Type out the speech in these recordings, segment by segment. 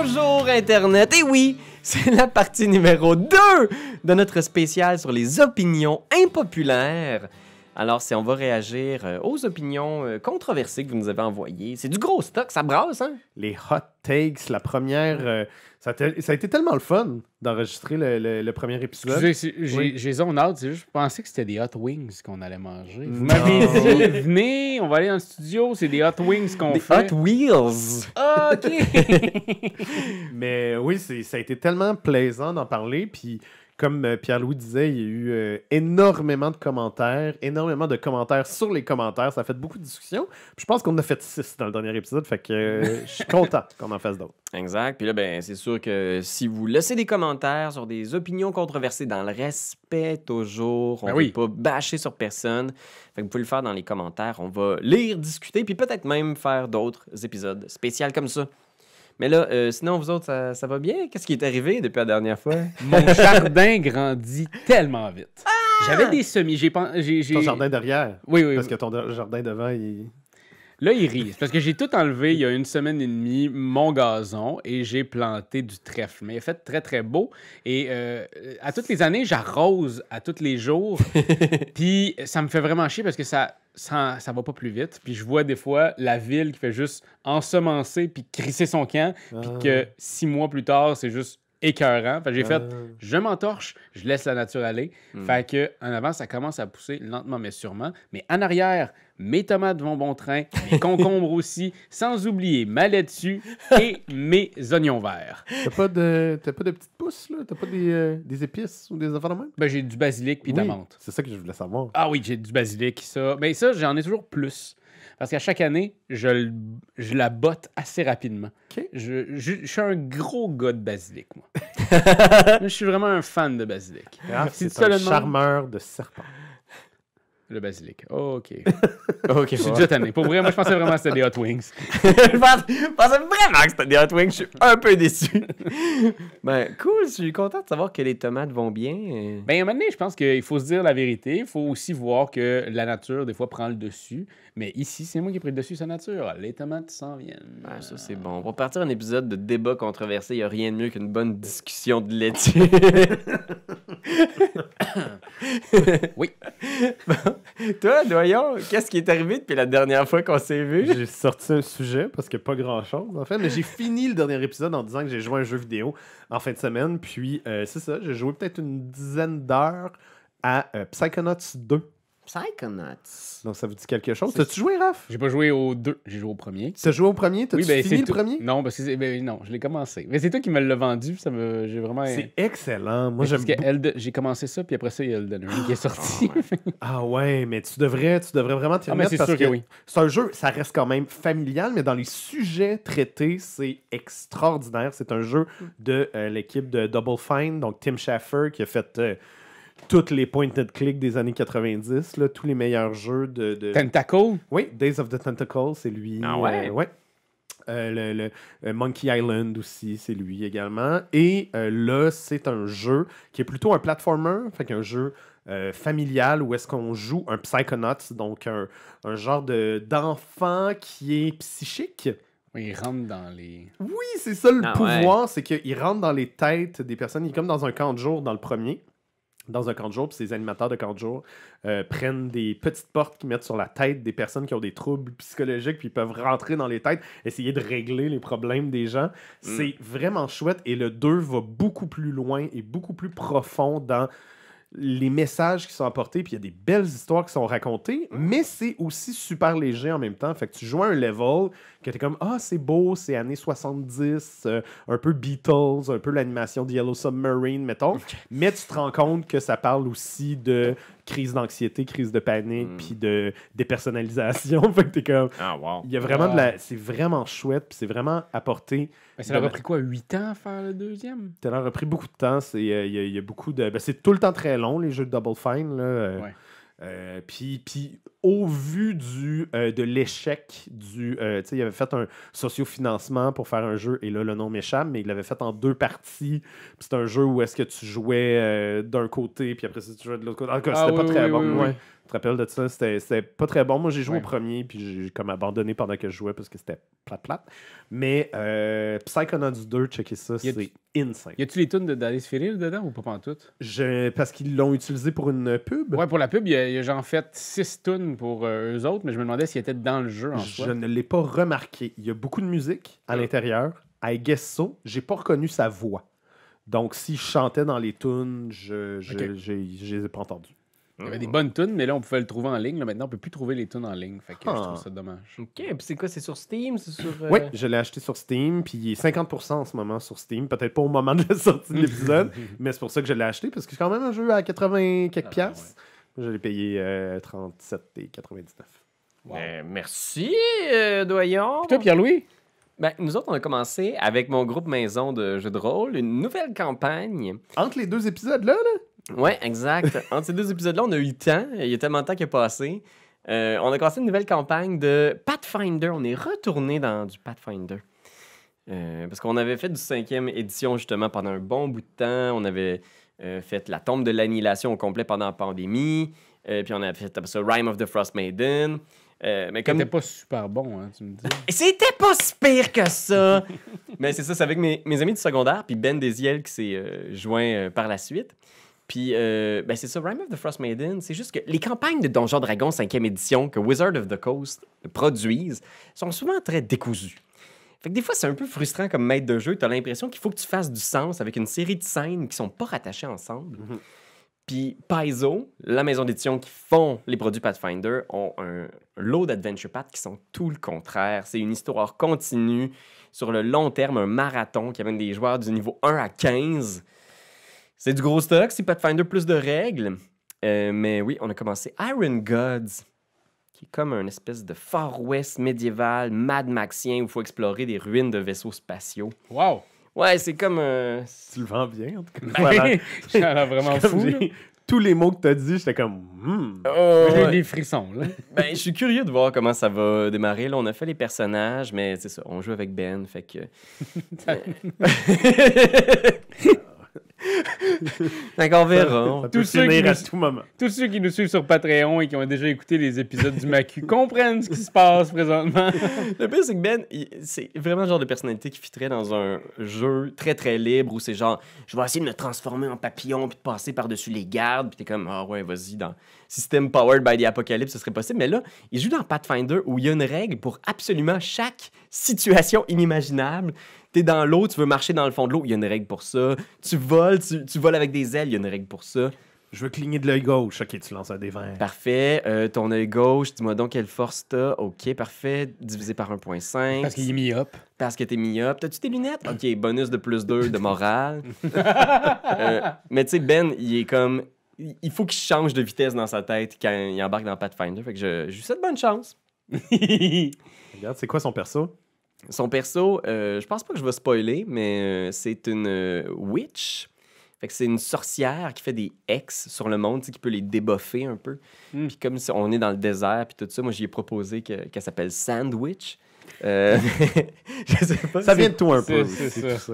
Bonjour Internet! Et oui, c'est la partie numéro 2 de notre spécial sur les opinions impopulaires. Alors, si on va réagir euh, aux opinions euh, controversées que vous nous avez envoyées, c'est du gros stock, ça brasse, hein? Les hot takes, la première. euh, ça, a te- ça a été tellement le fun d'enregistrer le, le- le premier épisode. J'ai- Oui. zone out, c'est juste, je pensais que c'était des hot wings qu'on allait manger. Vous m'avez dit, venez, on va aller dans le studio, c'est des hot wings qu'on Des fait. Hot Wheels! Ah, ok! Mais oui, ça a été tellement plaisant d'en parler. Puis, comme euh, Pierre-Louis disait, il y a eu euh, énormément de commentaires, énormément de commentaires sur les commentaires. Ça a fait beaucoup de discussions. Puis je pense qu'on en a fait six dans le dernier épisode. Fait que euh, je suis content qu'on en fasse d'autres. Exact. Puis là, ben, c'est sûr que si vous laissez des commentaires sur des opinions controversées dans le respect toujours, on Ben ne oui. pas bâcher sur personne. Fait que vous pouvez le faire dans les commentaires. On va lire, discuter, puis peut-être même faire d'autres épisodes spéciaux comme ça. Mais là, euh, sinon, vous autres, ça, ça va bien? Qu'est-ce qui est arrivé depuis la dernière fois? Mon jardin grandit tellement vite. J'avais des semis, j'ai j'ai- j'ai- Ton jardin derrière. Oui, oui. Parce que ton jardin devant, il. Là, il rit. C'est parce que j'ai tout enlevé il y a une semaine et demie, mon gazon, et j'ai planté du trèfle. Mais il a fait très, très beau. Et euh, à toutes les années, j'arrose à tous les jours. Puis ça me fait vraiment chier parce que ça, ça, ça va pas plus vite. Puis je vois des fois la ville qui fait juste ensemencer puis crisser son camp. Puis Ah. que six mois plus tard, c'est juste écœurant. Fait j'ai fait, Ah. je m'entorche, je laisse la nature aller. Hmm. Fait que en avant, ça commence à pousser lentement mais sûrement. Mais en arrière, mes tomates vont bon train, mes concombres aussi, sans oublier ma laitue et mes oignons verts. T'as pas de, t'as pas de petites pousses, là? T'as pas des, euh, des épices ou des affaires de même? Ben, j'ai du basilic puis de Oui, la menthe. C'est ça que je voulais savoir. Ah oui, j'ai du basilic, ça. Mais ça, j'en ai toujours plus. Parce qu'à chaque année, je, le- je la botte assez rapidement. OK. Je, je- je suis un gros gars de basilic, moi. Je suis vraiment un fan de basilic. Si c'est un charmeur de serpent. Le basilic. OK. OK, Je suis déjà tanné. Pour vrai, moi, je pensais vraiment que c'était des Hot Wings. je pensais vraiment que c'était des Hot Wings. Je suis un peu déçu. ben, cool. Je suis content de savoir que les tomates vont bien. Euh, Ben, à un moment donné, je pense qu'il faut se dire la vérité. Il faut aussi voir que la nature, des fois, prend le dessus. Mais ici, c'est moi qui ai pris le dessus la nature. Les tomates s'en viennent. Ah, ça, c'est bon. On va partir un épisode de débat controversé. Il n'y a rien de mieux qu'une bonne discussion de laitier. Oui. Bon. Toi, Doyon, qu'est-ce qui est arrivé depuis la dernière fois qu'on s'est vu? J'ai sorti un sujet parce a pas grand-chose, en fait. Mais j'ai fini le dernier épisode en disant que j'ai joué un jeu vidéo en fin de semaine. Puis, euh, c'est ça, j'ai joué peut-être une dizaine d'heures à euh, Psychonauts 2. Psychonauts. Donc, ça vous dit quelque chose? T'as-tu joué, Raph? J'ai pas joué aux deux, j'ai joué au premier. T'as joué au premier? T'as-tu ben, fini le tout- premier? Non, parce que ben, non, je l'ai commencé. Mais c'est toi qui me l'as vendu, ça me, j'ai vraiment. C'est excellent. Moi, j'aime parce que beaucoup. Elden- j'ai commencé ça, puis après ça, il y a Elden Ring qui est sorti. Ah ouais, mais tu devrais, tu devrais vraiment t'y ah, remettre c'est parce sûr que, oui. C'est un jeu, ça reste quand même familial, mais dans les sujets traités, c'est extraordinaire. C'est un jeu de euh, l'équipe de Double Fine, donc Tim Schafer, qui a fait euh, toutes les point and click des années 90, là, tous les meilleurs jeux de. de- Tentacle? Oui, Days of the Tentacle, c'est lui. Ah ouais? Euh, ouais. Euh, le, le- euh, Monkey Island aussi, c'est lui également. Et euh, là, c'est un jeu qui est plutôt un platformer, fait qu'un jeu euh, familial où est-ce qu'on joue un Psychonauts, donc un, un genre de- d'enfant qui est psychique. Oui, il rentre dans les. Oui, c'est ça le Ah pouvoir, c'est qu'il rentre dans les têtes des personnes. Il est comme dans un camp de jour dans le premier. Dans un camp de jour, puis ces animateurs de camp de jour euh, prennent des petites portes qu'ils mettent sur la tête des personnes qui ont des troubles psychologiques, puis ils peuvent rentrer dans les têtes, essayer de régler les problèmes des gens. C'est vraiment chouette. Et le 2 va beaucoup plus loin et beaucoup plus profond dans les messages qui sont apportés, puis il y a des belles histoires qui sont racontées, mais c'est aussi super léger en même temps. Fait que tu joues à un level que t'es comme Ah, c'est beau, c'est années 70, euh, un peu Beatles, un peu l'animation de Yellow Submarine, mettons. Mais tu te rends compte que ça parle aussi de crise d'anxiété, crise de panique, Mm. puis de dépersonnalisation. fait que t'es comme. Ah, wow. Il y a vraiment de la. C'est vraiment chouette, puis c'est vraiment apporté. Ça leur a pris quoi, 8 ans à faire le deuxième? Ça leur a pris beaucoup de temps. C'est, euh, Il y, a- il y a beaucoup de. ben, c'est tout le temps très long, les jeux de Double Fine. Là, euh, Ouais. Euh, puis, puis au vu du, euh, de l'échec du. euh, tu sais, il avait fait un sociofinancement pour faire un jeu, et là, le nom m'échappe, mais il l'avait fait en deux parties. C'est un jeu où est-ce que tu jouais d'un côté, puis après ça, tu jouais de l'autre côté. En tout cas, Ah c'était oui, pas très oui, bon. ouais. Te rappelles de ça? C'était pas très bon. Moi, j'ai joué Ouais. au premier, puis j'ai comme abandonné pendant que je jouais parce que c'était plate-plate. Mais euh, Psychonauts 2, checker ça, c'est insane. Y a-tu les tunes de Daddy's Feel dedans ou pas pantoute? Je, parce qu'ils l'ont utilisé pour une pub. Ouais, pour la pub, il y a, genre fait 6 tunes pour euh, eux autres, mais je me demandais s'ils étaient dans le jeu en Je ne l'ai pas remarqué. Il y a beaucoup de musique à l'intérieur. I guess so. J'ai pas reconnu sa voix. Donc, s'il chantait dans les tunes, je, je les ai pas entendus. Il y avait des bonnes tunes, mais là, on pouvait le trouver en ligne. Là, maintenant, on peut plus trouver les tunes en ligne. Fait que je Ah. trouve ça dommage. OK, puis c'est quoi? C'est sur Steam? C'est sur... euh, Oui, je l'ai acheté sur Steam, puis il est 50% en ce moment sur Steam. Peut-être pas au moment de la sortie de l'épisode, mais c'est pour ça que je l'ai acheté, parce que c'est quand même un jeu à 80 quelques Ah, piastres. Je l'ai payé euh, 37 et 99. Wow. Ben, merci, euh, Doyon. Puis toi, Pierre-Louis? Ben, nous autres, on a commencé avec mon groupe maison de jeux de rôle, une nouvelle campagne. Entre les deux épisodes-là, là, Ouais, exact. Entre ces deux épisodes-là, on a eu le temps. Il y a tellement de temps qui a passé. Euh, on a commencé une nouvelle campagne de Pathfinder. On est retourné dans du Pathfinder. Euh, parce qu'on avait fait du cinquième édition justement pendant un bon bout de temps. On avait euh, fait la tombe de l'annihilation au complet pendant la pandémie. Puis on avait fait ça Rime of the Frost Maiden. Euh, mais comme T'étais pas super bon, hein, tu me dis. C'était pas si pire que ça. Mais c'est ça, c'est avec mes, mes amis du secondaire, puis Ben Desiel qui s'est euh, joint euh, par la suite. Puis, euh, ben c'est ça, Rime of the Frost Maiden, c'est juste que les campagnes de Donjons Dragons 5e édition que Wizard of the Coast produisent sont souvent très décousues. Fait que des fois, c'est un peu frustrant comme maître de jeu. Tu as l'impression qu'il faut que tu fasses du sens avec une série de scènes qui sont pas rattachées ensemble. Puis Paizo, la maison d'édition qui font les produits Pathfinder, ont un lot d'Adventure Path qui sont tout le contraire. C'est une histoire continue sur le long terme, un marathon qui amène des joueurs du niveau 1 à 15. C'est du gros stock, c'est Pathfinder plus de règles. Euh, mais oui, on a commencé Iron Gods, qui est comme un espèce de Far West médiéval, Mad Maxien, où il faut explorer des ruines de vaisseaux spatiaux. Wow! Ouais, c'est comme un... tu le vends bien, en tout cas. Ben, j'ai l'air vraiment fou. Tous les mots que tu as dit, j'étais comme. Hmm. Oh, J'ai ouais. des frissons, là. Ben, je suis curieux de voir comment ça va démarrer. Là, on a fait les personnages, mais c'est ça, on joue avec Ben, fait que... Fait qu'on verra. Ça on- peut Tous ceux finir qui à nous- tout moment. Tous ceux qui nous suivent sur Patreon et qui ont déjà écouté les épisodes du Macu comprennent ce qui se passe présentement. Le pire, c'est que Ben, c'est vraiment le genre de personnalité qui fitterait dans un jeu très très libre où c'est genre, je vais essayer de me transformer en papillon puis de passer par-dessus les gardes, puis t'es comme, ah ouais, vas-y, dans System Powered by the Apocalypse, ce serait possible. Mais là, il joue dans Pathfinder où il y a une règle pour absolument chaque situation inimaginable. T'es dans l'eau, tu veux marcher dans le fond de l'eau, il y a une règle pour ça. Tu voles, tu, tu voles avec des ailes, il y a une règle pour ça. Je veux cligner de l'œil gauche. Ok, tu lances un des verts. Parfait. Euh, ton œil gauche, dis-moi donc quelle force t'as. Ok, parfait. Divisé par 1.5. Parce qu'il est mis up. Parce que t'es mis up. T'as-tu tes lunettes? Ok, bonus de plus 2 de morale. Euh, mais tu sais, Ben, il est comme. il- Il faut qu'il change de vitesse dans sa tête quand il embarque dans Pathfinder. Fait que je, je lui souhaite bonne chance. Regarde, c'est quoi son perso? Son perso, euh, je pense pas que je vais spoiler, mais euh, c'est une euh, witch. Fait que c'est une sorcière qui fait des ex sur le monde, qui peut les débuffer un peu. Mm. Puis comme si on est dans le désert, puis tout ça, moi, j'y ai proposé que- qu'elle s'appelle Sandwich. Euh, je sais pas. Ça c'est- vient de toi un peu. c'est- c'est ça.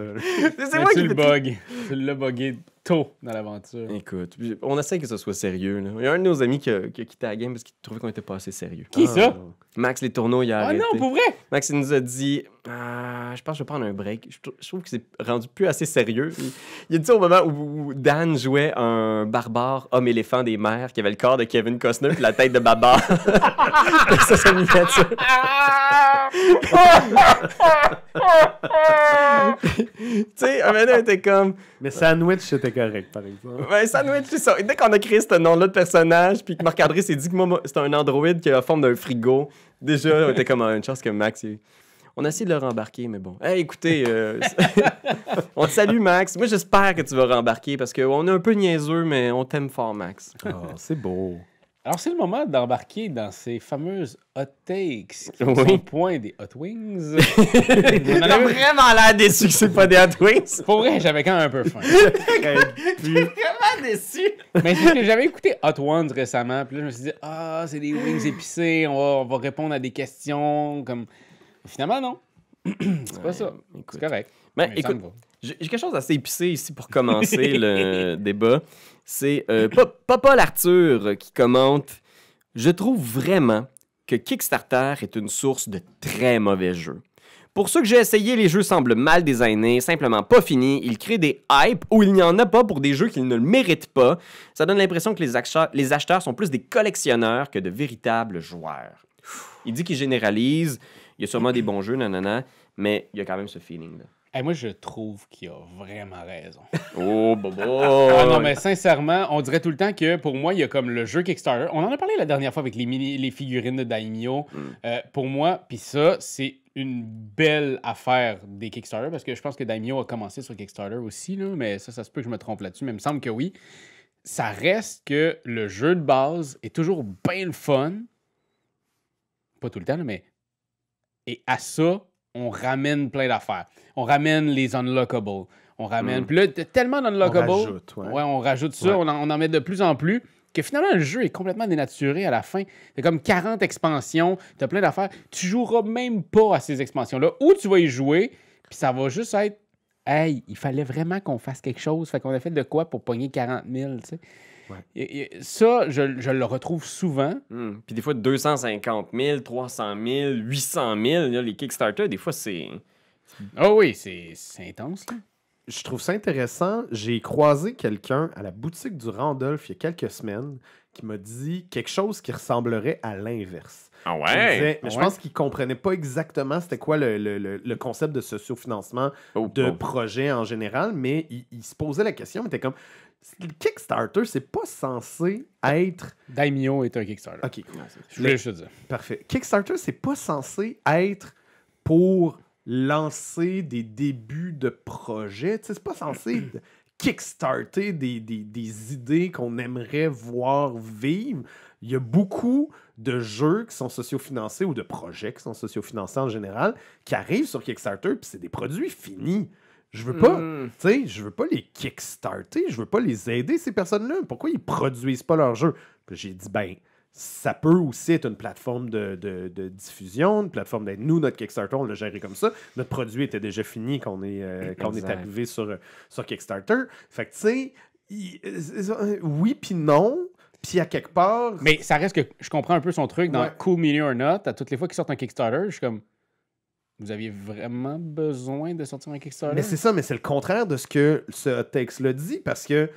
C'est moi tu qui le bug. Tu l'as bugué tôt dans l'aventure. Écoute, on essaie que ce soit sérieux. là. Il y a un de nos amis qui a, qui a quitté la game parce qu'il trouvait qu'on était pas assez sérieux. Qui ça? Max Les Tourneaux, il a Ah arrêté. non, pour vrai? Max, il nous a dit Ah, Je pense que je vais prendre un break. Je, trou- je trouve que c'est rendu plus assez sérieux. Il, il a dit au moment où, où Dan jouait un barbare homme-éléphant des mers qui avait le corps de Kevin Costner et la tête de Babar. ça, c'est miniature. tu sais, un moment, était comme Mais Sandwich, c'était correct, par exemple. Ouais, sandwich, c'est ça. Dès qu'on a créé ce nom-là de personnage, puis que Marc-André s'est dit que moi, c'était un androïde qui a la forme d'un frigo, déjà, on était comme ah, une chance que Max. il- On a essayé de le rembarquer, mais bon. Hey, écoutez, euh, on te salue, Max. Moi, j'espère que tu vas rembarquer parce qu'on est un peu niaiseux, mais on t'aime fort, Max. Oh, c'est beau. Alors, c'est le moment d'embarquer dans ces fameuses hot takes qui Oui. sont point des hot wings. T'as vraiment l'air déçu que c'est pas des Hot Wings. Pour vrai, j'avais quand même un peu faim. vraiment déçu. Mais que j'avais écouté Hot Ones récemment, puis là, je me suis dit, ah, c'est des wings épicés, on va, on va répondre à des questions. comme Finalement, non. c'est pas ça. C'est correct. Ben, Mais écoute. J'ai quelque chose d'assez épicé ici pour commencer le débat. C'est euh, Pa- Papa l'Arthur qui commente Je trouve vraiment que Kickstarter est une source de très mauvais jeux. Pour ceux que j'ai essayé, les jeux semblent mal designés, simplement pas finis. Ils créent des hypes où il n'y en a pas pour des jeux qu'ils ne le méritent pas. Ça donne l'impression que les, acheteurs- les acheteurs sont plus des collectionneurs que de véritables joueurs. Il dit qu'il généralise. Il y a sûrement des bons jeux, nanana, mais il y a quand même ce feeling-là. Hey, moi, je trouve qu'il a vraiment raison. Oh, bobo! Ah non, mais sincèrement, on dirait tout le temps que pour moi, il y a comme le jeu Kickstarter. On en a parlé la dernière fois avec les, mini, les figurines de Daimyo. Euh, pour moi, puis ça, c'est une belle affaire des Kickstarter parce que je pense que Daimyo a commencé sur Kickstarter aussi, là, mais ça, ça se peut que je me trompe là-dessus, mais il me semble que oui. Ça reste que le jeu de base est toujours bien le fun. Pas tout le temps, là, mais. Et à ça, on ramène plein d'affaires. On ramène les unlockables. On ramène. Mm. Puis là, t'as tellement d'unlockables. On rajoute, ouais. Ouais, on rajoute ça, Ouais. on, en, on en met de plus en plus. Que finalement, le jeu est complètement dénaturé à la fin. T'as comme 40 expansions, t'as plein d'affaires. Tu joueras même pas à ces expansions-là. Ou tu vas y jouer, puis ça va juste être Hey, il fallait vraiment qu'on fasse quelque chose. Fait qu'on a fait de quoi pour pogner 40 000, tu sais? Ouais. Et- et ça, je, je le retrouve souvent. Hmm. Puis des fois, 250 000, 300 000, 800 000, là, les Kickstarter, des fois, c'est... Ah oui, c'est intense. là. Je trouve ça intéressant. J'ai croisé quelqu'un à la boutique du Randolph il y a quelques semaines qui m'a dit quelque chose qui ressemblerait à l'inverse. Ah Il disait- mais je Ouais? pense qu'il comprenait pas exactement c'était quoi le, le- le- le concept de sociofinancement Oh, de oh. projet en général, mais il, il se posait la question, mais était comme le Kickstarter, c'est pas censé être. Daimyo est un Kickstarter. Ok, Je voulais juste te dire. parfait. Kickstarter, c'est pas censé être pour lancer des débuts de projet. C'est pas censé kickstarter des, des- des idées qu'on aimerait voir vivre. Il y a beaucoup de jeux qui sont sociofinancés ou de projets qui sont sociofinancés en général qui arrivent sur Kickstarter puis c'est des produits finis. Je veux pas, Hmm. tu sais, je veux pas les kickstarter, je veux pas les aider ces personnes-là. Pourquoi ils produisent pas leur jeu? Puis j'ai dit ben ça peut aussi être une plateforme de, de- de diffusion, une plateforme d'être nous, notre Kickstarter, on l'a géré comme ça. Notre produit était déjà fini quand on est, euh, quand on est arrivé sur, sur Kickstarter. Fait que, tu sais, euh, oui puis non, puis à quelque part... Mais ça reste que je comprends un peu son truc dans Ouais. Cool Mini or Not. À toutes les fois qu'ils sortent un Kickstarter, je suis comme. Vous aviez vraiment besoin de sortir un Kickstarter? Mais c'est ça, mais c'est le contraire de ce que ce texte-là dit, parce que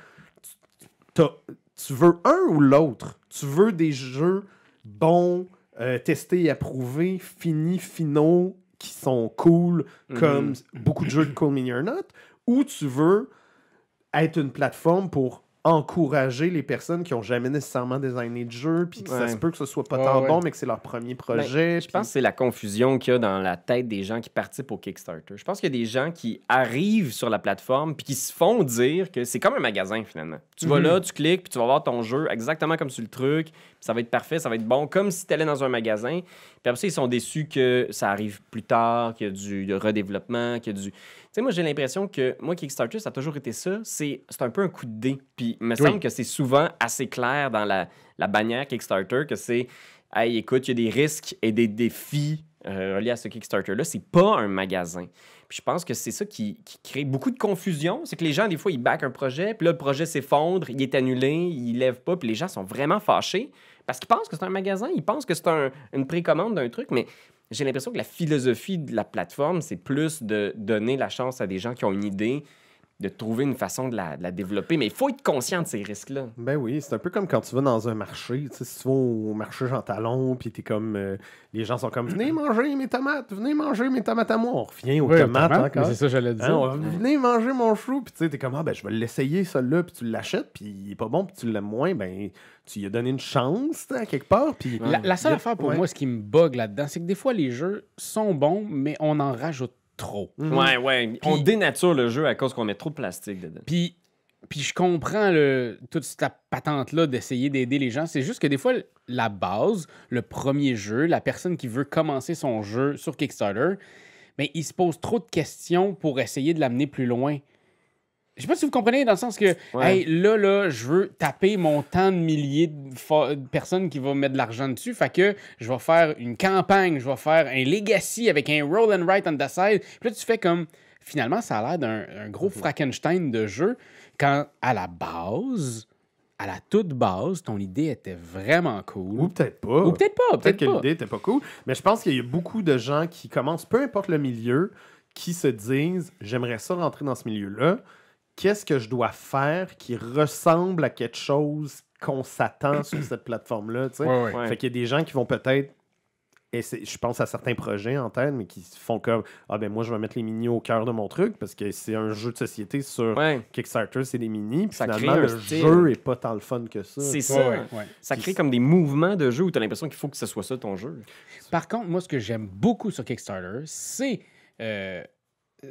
tu- veux un ou l'autre. Tu veux des jeux bons, euh, testés approuvés, finis, finaux, qui sont cool, comme beaucoup de jeux de Cool Mini or Not, ou tu veux être une plateforme pour encourager les personnes qui ont jamais nécessairement designé de jeu, puis que ça se peut que ce soit pas Ouais, tant ouais. bon, mais que c'est leur premier projet. Ben, Je pense que c'est la confusion qu'il y a dans la tête des gens qui participent au Kickstarter. Je pense qu'il y a des gens qui arrivent sur la plateforme puis qui se font dire que c'est comme un magasin finalement. Tu vas Mhm. là, tu cliques, puis tu vas voir ton jeu exactement comme sur le truc, puis ça va être parfait, ça va être bon, comme si tu allais dans un magasin. Puis après ça, ils sont déçus que ça arrive plus tard, qu'il y a du redéveloppement, qu'il y a du... Tu sais, moi, j'ai l'impression que moi, Kickstarter, ça a toujours été ça. C'est c'est un peu un coup de dé. Puis il me semble que c'est souvent assez clair dans la, la bannière Kickstarter que c'est Hey, écoute, il y a des risques et des défis euh, reliés à ce Kickstarter-là. C'est pas un magasin. Puis je pense que c'est ça qui, qui crée beaucoup de confusion. C'est que les gens, des fois, ils backent un projet, puis là, le projet s'effondre, il est annulé, il lève pas, puis les gens sont vraiment fâchés parce qu'ils pensent que c'est un magasin, ils pensent que c'est un- une précommande d'un truc, mais j'ai l'impression que la philosophie de la plateforme, c'est plus de donner la chance à des gens qui ont une idée, de trouver une façon de la, de la développer. Mais il faut être conscient de ces risques-là. Ben oui, c'est un peu comme quand tu vas dans un marché. Tu sais, si tu vas au marché Jean Talon, puis t'es comme. euh, les gens sont comme Venez manger mes tomates, venez manger mes tomates à moi. On revient aux Oui, tomates tomates, encore. mais C'est ça que j'allais dire. Hein, venez manger mon chou, puis tu sais, t'es comme, ah, ben, je vais l'essayer, celui-là, puis tu l'achètes, puis il est pas bon, puis tu l'aimes moins, ben, tu lui as donné une chance, à quelque part, puis... La, la seule affaire pour ouais. moi, ce qui me bug là-dedans, c'est que des fois, les jeux sont bons, mais on en rajoute trop. Mhm. Ouais, ouais. On dénature le jeu à cause qu'on met trop de plastique dedans. Puis, Puis je comprends le, toute cette patente-là d'essayer d'aider les gens. C'est juste que des fois, la base, le premier jeu, la personne qui veut commencer son jeu sur Kickstarter, mais il se pose trop de questions pour essayer de l'amener plus loin. Je sais pas si vous comprenez, dans le sens que, Ouais. hey, là, là, je veux taper mon temps de milliers de, personnes qui vont mettre de l'argent dessus. Fait que je vais faire une campagne, je vais faire un legacy avec un roll and write on the side. Puis là, tu fais comme. Finalement, ça a l'air d'un un gros Frankenstein de jeu, quand à la base, à la toute base, ton idée était vraiment cool. Ou peut-être pas. Ou peut-être pas, Peut-être que l'idée était pas cool. Mais je pense qu'il y a beaucoup de gens qui commencent, peu importe le milieu, qui se disent J'aimerais ça rentrer dans ce milieu-là. Qu'est-ce que je dois faire qui ressemble à quelque chose qu'on s'attend sur cette plateforme-là? tu sais? Ouais, ouais. Ouais. Fait qu'il y a des gens qui vont peut-être. Et je pense à certains projets en tête, mais qui font comme Ah ben moi je vais mettre les minis au cœur de mon truc parce que c'est un jeu de société sur Ouais. Kickstarter, c'est des minis. Puis Ça crée finalement, un le style. jeu est pas tant le fun que ça. C'est ça. Ouais, ouais, ouais. Ça crée comme des mouvements de jeu où tu as l'impression qu'il faut que ce soit ça ton jeu. Par contre, moi, ce que j'aime beaucoup sur Kickstarter, c'est euh,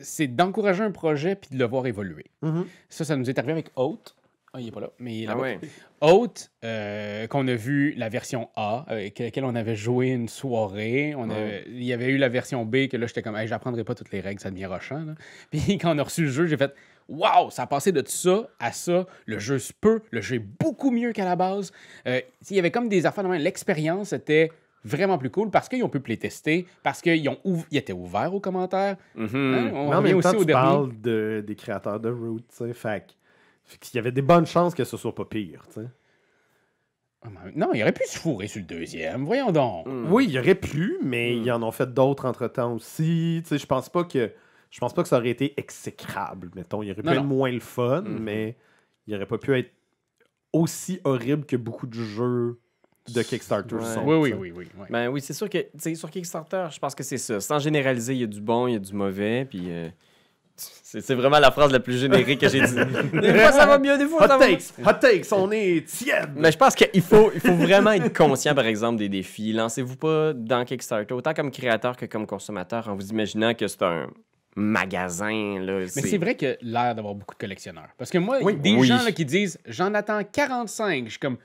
c'est d'encourager un projet puis de le voir évoluer. Mhm. Ça, ça nous est arrivé avec Oath. Ah, il est pas là, mais il est là. Ah ouais. Euh, qu'on a vu la version A, avec laquelle on avait joué une soirée. On avait- Il y avait eu la version B, que là, j'étais comme, hey, j'apprendrai pas toutes les règles, ça devient rochant. là. Puis quand on a reçu le jeu, j'ai fait, waouh, ça a passé de ça à ça. Le jeu se peut, le jeu est beaucoup mieux qu'à la base. Euh, il y avait comme des affaires. L'expérience était vraiment plus cool parce qu'ils ont pu playtester, parce qu'ils ont ouv- ils étaient ouverts aux commentaires. Mhm. Hein, On Mais revient même aussi temps, au tu dernier. parles de, des créateurs de Root, tu sais. Fait, qu'il y avait des bonnes chances que ce soit pas pire, tu sais. Ah, mais Non, il aurait pu se fourrer sur le deuxième. Voyons donc. Mm. Oui, il y aurait pu, mais Mm. ils en ont fait d'autres entre-temps aussi. Tu sais, je pense pas que je pense pas que ça aurait été exécrable, mettons. Il aurait pu Non, être non. moins le fun, Mhm. mais il aurait pas pu être aussi horrible que beaucoup de jeux de Kickstarter Ouais. sont. Oui, oui, oui, oui. oui. Ben oui, c'est sûr que tu sais, sur Kickstarter, je pense que c'est ça. Sans généraliser, il y a du bon, il y a du mauvais, puis euh, c'est vraiment la phrase la plus générique que j'ai dit. Des fois ça va mieux, des fois ça Hot va takes! Hot takes! On est tiède! Mais je pense qu'il faut, il faut vraiment être conscient, par exemple, des défis. Lancez-vous pas dans Kickstarter, autant comme créateur que comme consommateur, en vous imaginant que c'est un magasin. Là, Mais c'est vrai que l'air d'avoir beaucoup de collectionneurs. Parce que moi, Oui. des Oui. gens là, qui disent j'en attends 45, je suis comme.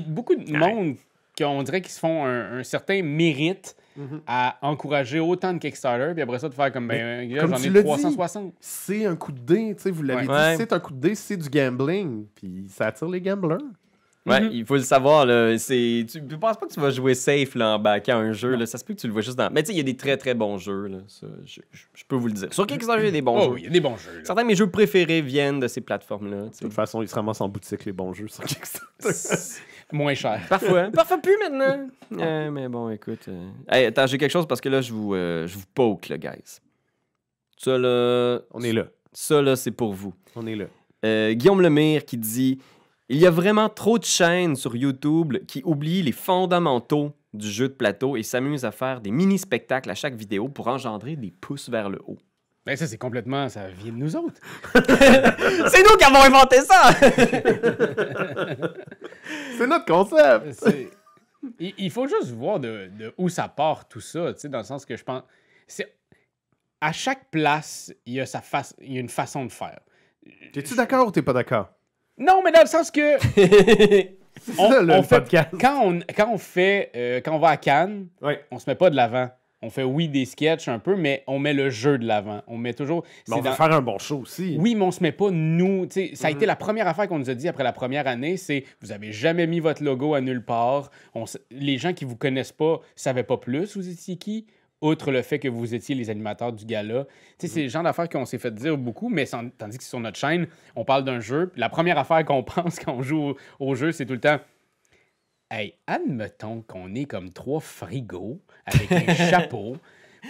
Puis beaucoup de monde qui on dirait qu'ils se font un, un certain mérite Mhm. à encourager autant de Kickstarter, puis après ça, de faire comme ben, comme j'en tu ai l'as dit, 360. C'est un coup de dé, tu sais, vous l'avez Ouais. dit, Ouais. c'est un coup de dé, c'est du gambling, puis ça attire les gamblers. Ouais, Mhm. il faut le savoir. Là, c'est, tu ne penses pas que tu vas jouer safe là, en backant un jeu. Là, ça se peut que tu le vois juste dans. Mais tu sais, il y a des très très bons jeux. Là, ça, je, je- je peux vous le dire. Sur Kickstarter, il y a des bons Oh, jeux. oui, il y a des bons jeux. là. Certains de mes jeux préférés viennent de ces plateformes-là. De toute façon, ils se ramassent en boutique, les bons jeux sur Kickstarter. Moins cher. Parfois. Parfois plus maintenant. Euh, mais bon, écoute. euh, hey, attends, j'ai quelque chose parce que là, je vous, euh, je vous poke, là, guys. Ça, là, On est là. ça, là, c'est pour vous. On est là. Euh, Guillaume Lemire qui dit Il y a vraiment trop de chaînes sur YouTube qui oublient les fondamentaux du jeu de plateau et s'amusent à faire des mini-spectacles à chaque vidéo pour engendrer des pouces vers le haut. Ben ça, c'est complètement. Ça vient de nous autres. c'est nous qui avons inventé ça C'est notre concept! C'est- il, il faut juste voir de, de où ça part tout ça, tu sais, dans le sens que je pense. c'est À chaque place, il y a, sa face, il y a une façon de faire. T'es-tu d'accord ou t'es pas d'accord? Non, mais dans le sens que On- ça, le on fait- podcast. quand on, quand on fait, euh, quand on va à Cannes, Ouais. on se met pas de l'avant. On fait oui des sketchs un peu, mais on met le jeu de l'avant. On met toujours. Mais on dans- faire un bon show aussi. Oui, mais on se met pas nous. Ça a Mhm. été la première affaire qu'on nous a dit après la première année, c'est vous avez jamais mis votre logo à nulle part. On s- les gens qui vous connaissent pas savaient pas plus vous étiez qui, outre le fait que vous étiez les animateurs du gala. Tu sais, C'est le genre d'affaires qu'on s'est fait dire beaucoup, mais sans- tandis que sur notre chaîne, on parle d'un jeu. La première affaire qu'on pense quand on joue au, jeu, c'est tout le temps. Hey, admettons qu'on est comme trois frigos avec un chapeau.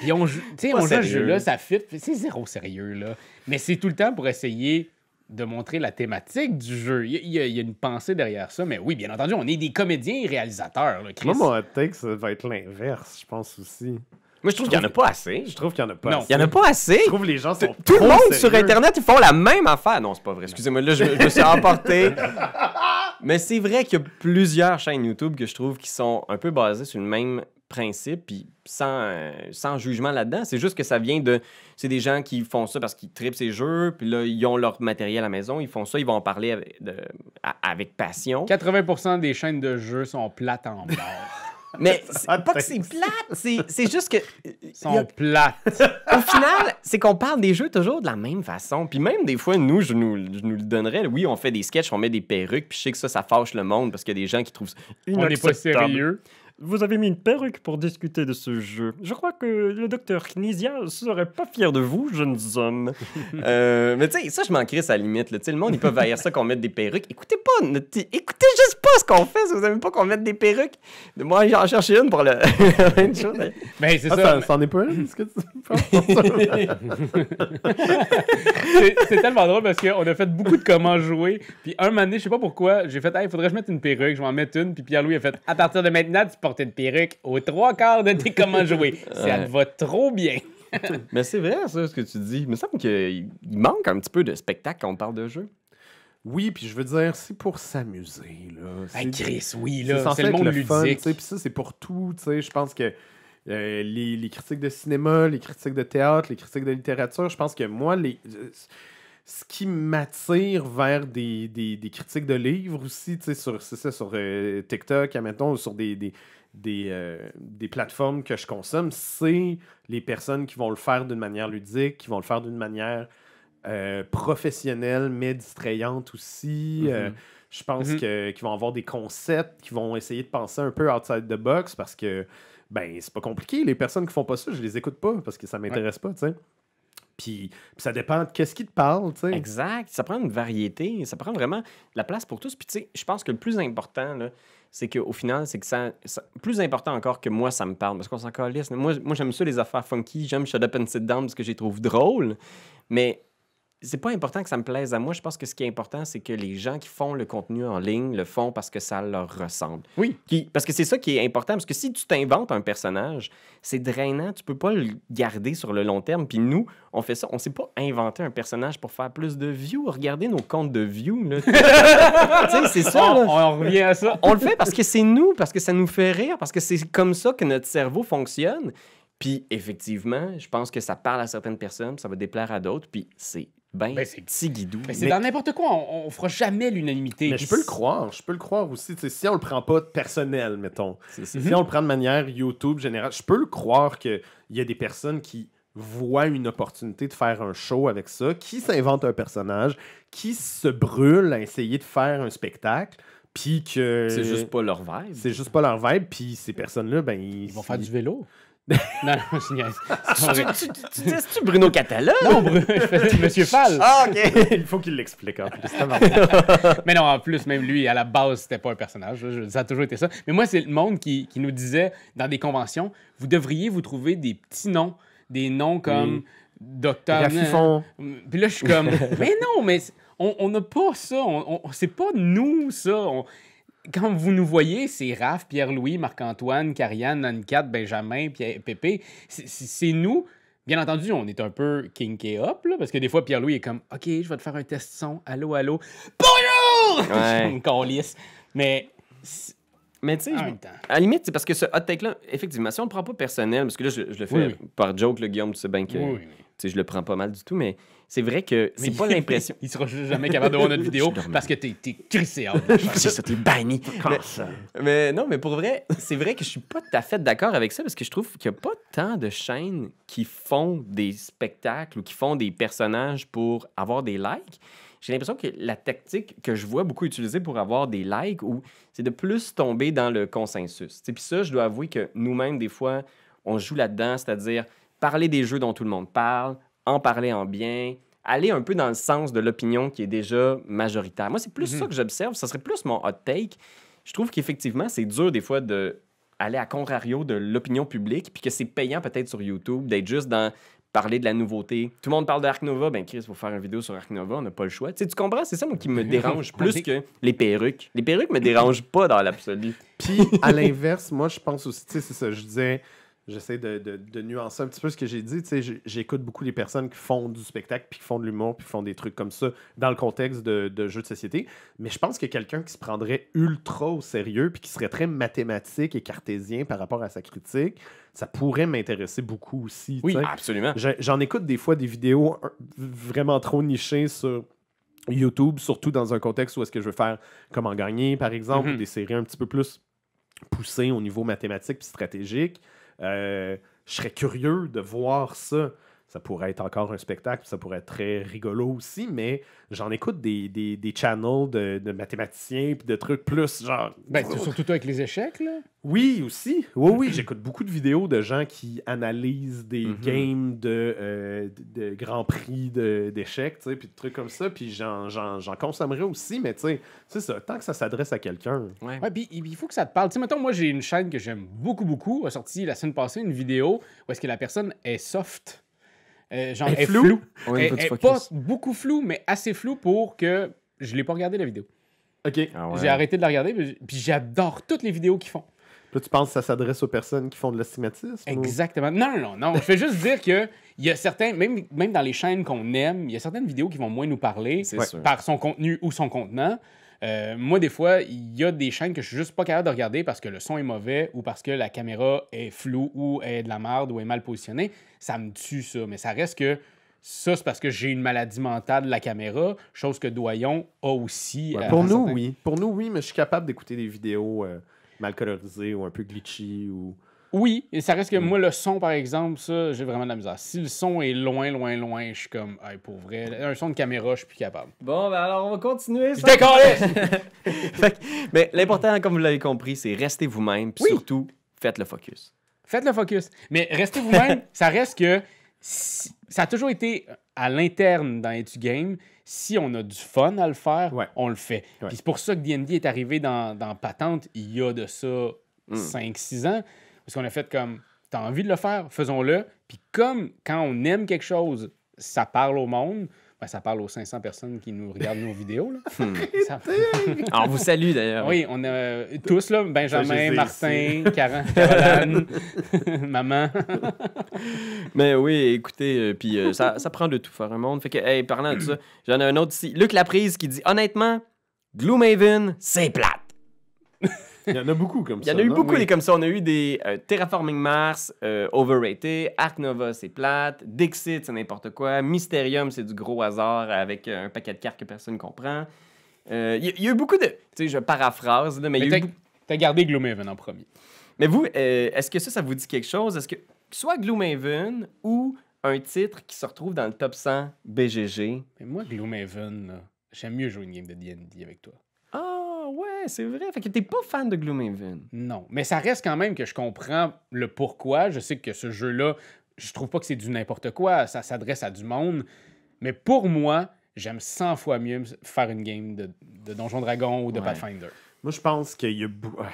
Puis on joue, tu sais, Pas on joue à ce sérieux. jeu-là, ça fit. C'est zéro sérieux, là. Mais c'est tout le temps pour essayer de montrer la thématique du jeu. Il y, a- il y une pensée derrière ça, mais oui, bien entendu, on est des comédiens et réalisateurs, là, Chris. Moi, mon ça va être l'inverse, je pense aussi. Moi, je trouve qu'il n'y en a pas assez. Je trouve qu'il y en a pas. Non. assez. Il n'y en a pas assez. Je trouve que les gens sont Tout le monde sur. Internet, ils font la même affaire. Non, c'est pas vrai. Excusez-moi, là, je, je me suis emporté. Mais c'est vrai qu'il y a plusieurs chaînes YouTube que je trouve qui sont un peu basées sur le même principe, puis sans, euh, sans jugement là-dedans. C'est juste que ça vient de. C'est des gens qui font ça parce qu'ils tripent ces jeux, puis là, ils ont leur matériel à la maison, ils font ça, ils vont en parler avec, de- avec passion. 80% des chaînes de jeux sont plates en mort. Mais c'est pas que c'est plate, c'est juste que. il y sont a- plates. au final, c'est qu'on parle des jeux toujours de la même façon. Puis même des fois, nous, je nous, je nous le donnerais. Oui, on fait des sketchs, on met des perruques, puis je sais que ça, ça fâche le monde parce qu'il y a des gens qui trouvent ça On n'est pas sérieux. Vous avez mis une perruque pour discuter de ce jeu. Je crois que le docteur Knizia serait pas fier de vous, jeunes hommes. Euh, mais tu sais, ça, je m'en crisse à la limite. là. Tu sais, le monde, ils peuvent haïr ça qu'on mette des perruques. Écoutez pas, notre- écoutez juste pas ce qu'on fait si vous aimez pas qu'on mette des perruques. Moi, j'en cherche une pour le. même chose. Ben, c'est Ah, ça. ça, c'en est pas une, ce que tu penses? C'est c'est tellement drôle parce qu'on a fait beaucoup de comment jouer. Puis un moment donné, je sais pas pourquoi, j'ai fait, il faudrait que je mette une perruque. Je vais en mettre une. Puis Pierre-Louis a fait, à partir de maintenant, tu portes une perruque aux trois quarts de tes comment jouer. Ça te va trop bien. Mais c'est vrai, ça, ce que tu dis. Il me semble qu'il il manque un petit peu de spectacle quand on parle de jeu. Oui, puis je veux dire, c'est pour s'amuser, là. Chris, oui, C'est là. C'est le monde le ludique. puis ça, c'est pour tout, tu sais. Je pense que euh, les, les critiques de cinéma, les critiques de théâtre, les critiques de littérature, je pense que moi, les, euh, ce qui m'attire vers des, des, des critiques de livres aussi, tu sais, sur, ça, sur euh, TikTok, admettons, ou sur des, des, des, euh, des plateformes que je consomme, c'est les personnes qui vont le faire d'une manière ludique, qui vont le faire d'une manière euh, professionnelle, mais distrayante aussi. Mhm. je pense Mhm. que- qu'ils vont avoir des concepts, qui vont essayer de penser un peu outside the box parce que, ben, c'est pas compliqué. Les personnes qui font pas ça, je les écoute pas parce que ça m'intéresse pas, tu sais. Puis, ça dépend de qu'est-ce qui te parle, tu sais. Exact. Ça prend une variété. Ça prend vraiment la place pour tous. Puis, tu sais, je pense que le plus important, là, c'est qu'au final, c'est que ça, Plus important encore que moi, ça me parle. Parce qu'on s'en calisse. Moi, moi j'aime ça, les affaires funky. J'aime Shut Up and Sit Down parce que les trouve drôles. Mais c'est pas important que ça me plaise à moi. Je pense que ce qui est important, c'est que les gens qui font le contenu en ligne le font parce que ça leur ressemble. Oui. Qui- parce que c'est ça qui est important. Parce que si tu t'inventes un personnage, c'est drainant. Tu peux pas le garder sur le long terme. Puis nous, on fait ça. On s'est pas inventé un personnage pour faire plus de views. Regardez nos comptes de views. c'est ça. On revient à ça. On le fait parce que c'est nous, parce que ça nous fait rire, parce que c'est comme ça que notre cerveau fonctionne. Puis effectivement, je pense que ça parle à certaines personnes, ça va déplaire à d'autres. Puis c'est ben, Ben, c'est- petit guidou. Mais c'est Mais- dans n'importe quoi. On, on fera jamais l'unanimité. Mais je peux le croire, je peux le croire aussi. tu sais, si on le prend pas personnel, mettons. Si on le prend de manière YouTube générale, je peux le croire qu'il y a des personnes qui voient une opportunité de faire un show avec ça, qui s'inventent un personnage, qui se brûlent à essayer de faire un spectacle, puis que C'est juste pas leur vibe. c'est juste pas leur vibe, puis ces personnes-là, ben ils, Ils vont faire du vélo. Non, non, je niaise. Tu, tu, tu, tu Bruno Catala? Non, Bru- je fais Monsieur Fall. Ah, OK. il faut qu'il l'explique en plus. Mais non, en plus, même lui, à la base, c'était pas un personnage. Je- ça a toujours été ça. Mais moi, c'est le monde qui, qui nous disait dans des conventions, vous devriez vous trouver des petits noms, des noms comme Oui. Docteur. Raffifon. Puis là, je suis comme, mais non, mais on on n'a pas ça. On, on- c'est pas nous, ça. On- quand vous nous voyez, c'est Raph, Pierre-Louis, Marc-Antoine, Carianne, Anne-Cat, Benjamin, Pierre, Pépé. C'est- nous. Bien entendu, on est un peu kinké up, là, parce que des fois, Pierre-Louis est comme, OK, je vais te faire un test son. Allô, allô. Bonjour! Ouais. Une calisse. Mais Mais tu sais, je- à la limite, c'est parce que ce hot take-là, effectivement, si on le prend pas personnel, parce que là, je, je le fais Oui, par joke, le Guillaume, tu sais bien que oui. tu sais, je le prends pas mal du tout, mais c'est vrai que c'est pas l'impression. Il sera jamais capable de voir notre vidéo parce que t'es t'es crissé c'est ça, t'es banni. Mais, mais non, mais pour vrai, c'est vrai que je suis pas tout à fait d'accord avec ça parce que je trouve qu'il y a pas tant de chaînes qui font des spectacles ou qui font des personnages pour avoir des likes. J'ai l'impression que la tactique que je vois beaucoup utilisée pour avoir des likes, ou c'est de plus tomber dans le consensus. Puis ça, je dois avouer que nous-mêmes, des fois, on joue là-dedans, c'est-à-dire parler des jeux dont tout le monde parle, en parler en bien, aller un peu dans le sens de l'opinion qui est déjà majoritaire. Moi, c'est plus Mhm. ça que j'observe. Ça serait plus mon hot take. Je trouve qu'effectivement, c'est dur des fois de aller à contrario de l'opinion publique, puis que c'est payant peut-être sur YouTube d'être juste dans parler de la nouveauté. Tout le monde parle de Ark Nova, ben Chris, il faut faire une vidéo sur Ark Nova, on n'a pas le choix. Tu comprends? C'est ça moi, qui me dérange plus que les perruques. Les perruques me dérangent pas dans l'absolu. Puis, à l'inverse, moi, je pense aussi, tu sais, c'est ça, je disais, j'essaie de, de- de nuancer un petit peu ce que j'ai dit. J'écoute beaucoup les personnes qui font du spectacle, puis qui font de l'humour, puis qui font des trucs comme ça dans le contexte de, de jeux de société. Mais je pense que quelqu'un qui se prendrait ultra au sérieux, puis qui serait très mathématique et cartésien par rapport à sa critique, ça pourrait m'intéresser beaucoup aussi. Oui. Absolument. J'en écoute des fois des vidéos vraiment trop nichées sur YouTube, surtout dans un contexte où est-ce que je veux faire comment gagner, par exemple, Mhm. ou des séries un petit peu plus poussées au niveau mathématique puis stratégique. Euh, je serais curieux de voir ça. Ça pourrait être encore un spectacle, ça pourrait être très rigolo aussi, mais j'en écoute des, des, des channels de, de mathématiciens puis de trucs plus genre. Ben, tu- surtout toi avec les échecs, là. Oui, aussi. Oui, oui, j'écoute beaucoup de vidéos de gens qui analysent des Mhm. games de, euh, de, de Grand Prix de- d'échecs, tu sais, puis de trucs comme ça, puis j'en, j'en, j'en consommerais aussi, mais tu sais, c'est ça, tant que ça s'adresse à quelqu'un. Ouais. Ouais, puis il faut que ça te parle. Tu sais, mettons, moi, j'ai une chaîne que j'aime beaucoup, beaucoup. a sorti la semaine passée une vidéo où est-ce que la personne est soft. Euh, genre, Elle est floue? floue. Au Elle focus. pas beaucoup floue, mais assez floue pour que je l'ai pas regardé la vidéo. OK. Ah ouais. J'ai arrêté de la regarder, puis j'adore toutes les vidéos qu'ils font. Là, tu penses que ça s'adresse aux personnes qui font de l'astigmatisme? ou- Exactement. Non, non, non. Je fais juste dire que il y a certains, même, même dans les chaînes qu'on aime, il y a certaines vidéos qui vont moins nous parler Ouais. sûr. par son contenu ou son contenant. Euh, moi, des fois, il y a des chaînes que je suis juste pas capable de regarder parce que le son est mauvais ou parce que la caméra est floue ou est de la merde ou est mal positionnée. Ça me tue, ça. Mais ça reste que ça, c'est parce que j'ai une maladie mentale de la caméra, chose que Doyon a aussi. Ouais, euh, pour nous, certains- oui. Pour nous, oui, mais je suis capable d'écouter des vidéos euh, mal colorisées ou un peu glitchy ou... Oui, et ça reste que Mm. moi, le son, par exemple, ça, j'ai vraiment de la misère. Si le son est loin, loin, loin, je suis comme, hey, pour vrai, un son de caméra, je suis plus capable. Bon, ben alors on va continuer. Je ça. décolle! Fait que- mais l'important, comme vous l'avez compris, c'est rester vous-même, puis Oui. surtout, faites le focus. Faites le focus. Mais restez vous-même, ça reste que si- ça a toujours été à l'interne dans Etu Game. Si on a du fun à le faire, Ouais. on le fait. Ouais. Puis c'est pour ça que D&D est arrivé dans, dans Patente il y a de ça Mm. 5-6 ans. Parce qu'on a fait comme, t'as envie de le faire, faisons-le. Puis comme quand on aime quelque chose, ça parle au monde, ben, ça parle aux 500 personnes qui nous regardent nos vidéos. Là. Hmm. Ça- Alors, on vous salue d'ailleurs. Oui, on a euh, tous, là, Benjamin, Martin, Caroline, maman. Mais oui, écoutez, euh, puis euh, ça, ça prend de tout faire un monde. Fait que, hey, parlant de ça, j'en ai un autre ici. Luc Laprise qui dit honnêtement, Gloomhaven, c'est plate. Il y en a beaucoup comme Il y ça. en a eu non? beaucoup Oui. des comme ça. On a eu des euh, Terraforming Mars, euh, Overrated, Ark Nova, c'est plate, Dixit, c'est n'importe quoi, Mysterium, c'est du gros hasard avec euh, un paquet de cartes que personne ne comprend. Euh, Il y, a- il y a eu beaucoup de. Tu sais, je paraphrase, là, mais il y a Mais eu t'as- gardé Gloomhaven en premier. Mais vous, euh, est-ce que ça, ça vous dit quelque chose? Est-ce que soit Gloomhaven ou un titre qui se retrouve dans le top 100 BGG? Mais moi, Gloomhaven, j'aime mieux jouer une game de D&D avec toi. Ah, ouais, c'est vrai. Fait que t'es pas fan de Gloomhaven. Non. Mais ça reste quand même que je comprends le pourquoi. Je sais que ce jeu-là, je trouve pas que c'est du n'importe quoi. Ça s'adresse à du monde. Mais pour moi, j'aime 100 fois mieux faire une game de, de Donjon Dragon ou de Ouais. Pathfinder. Moi, je pense qu'il y a... Ah,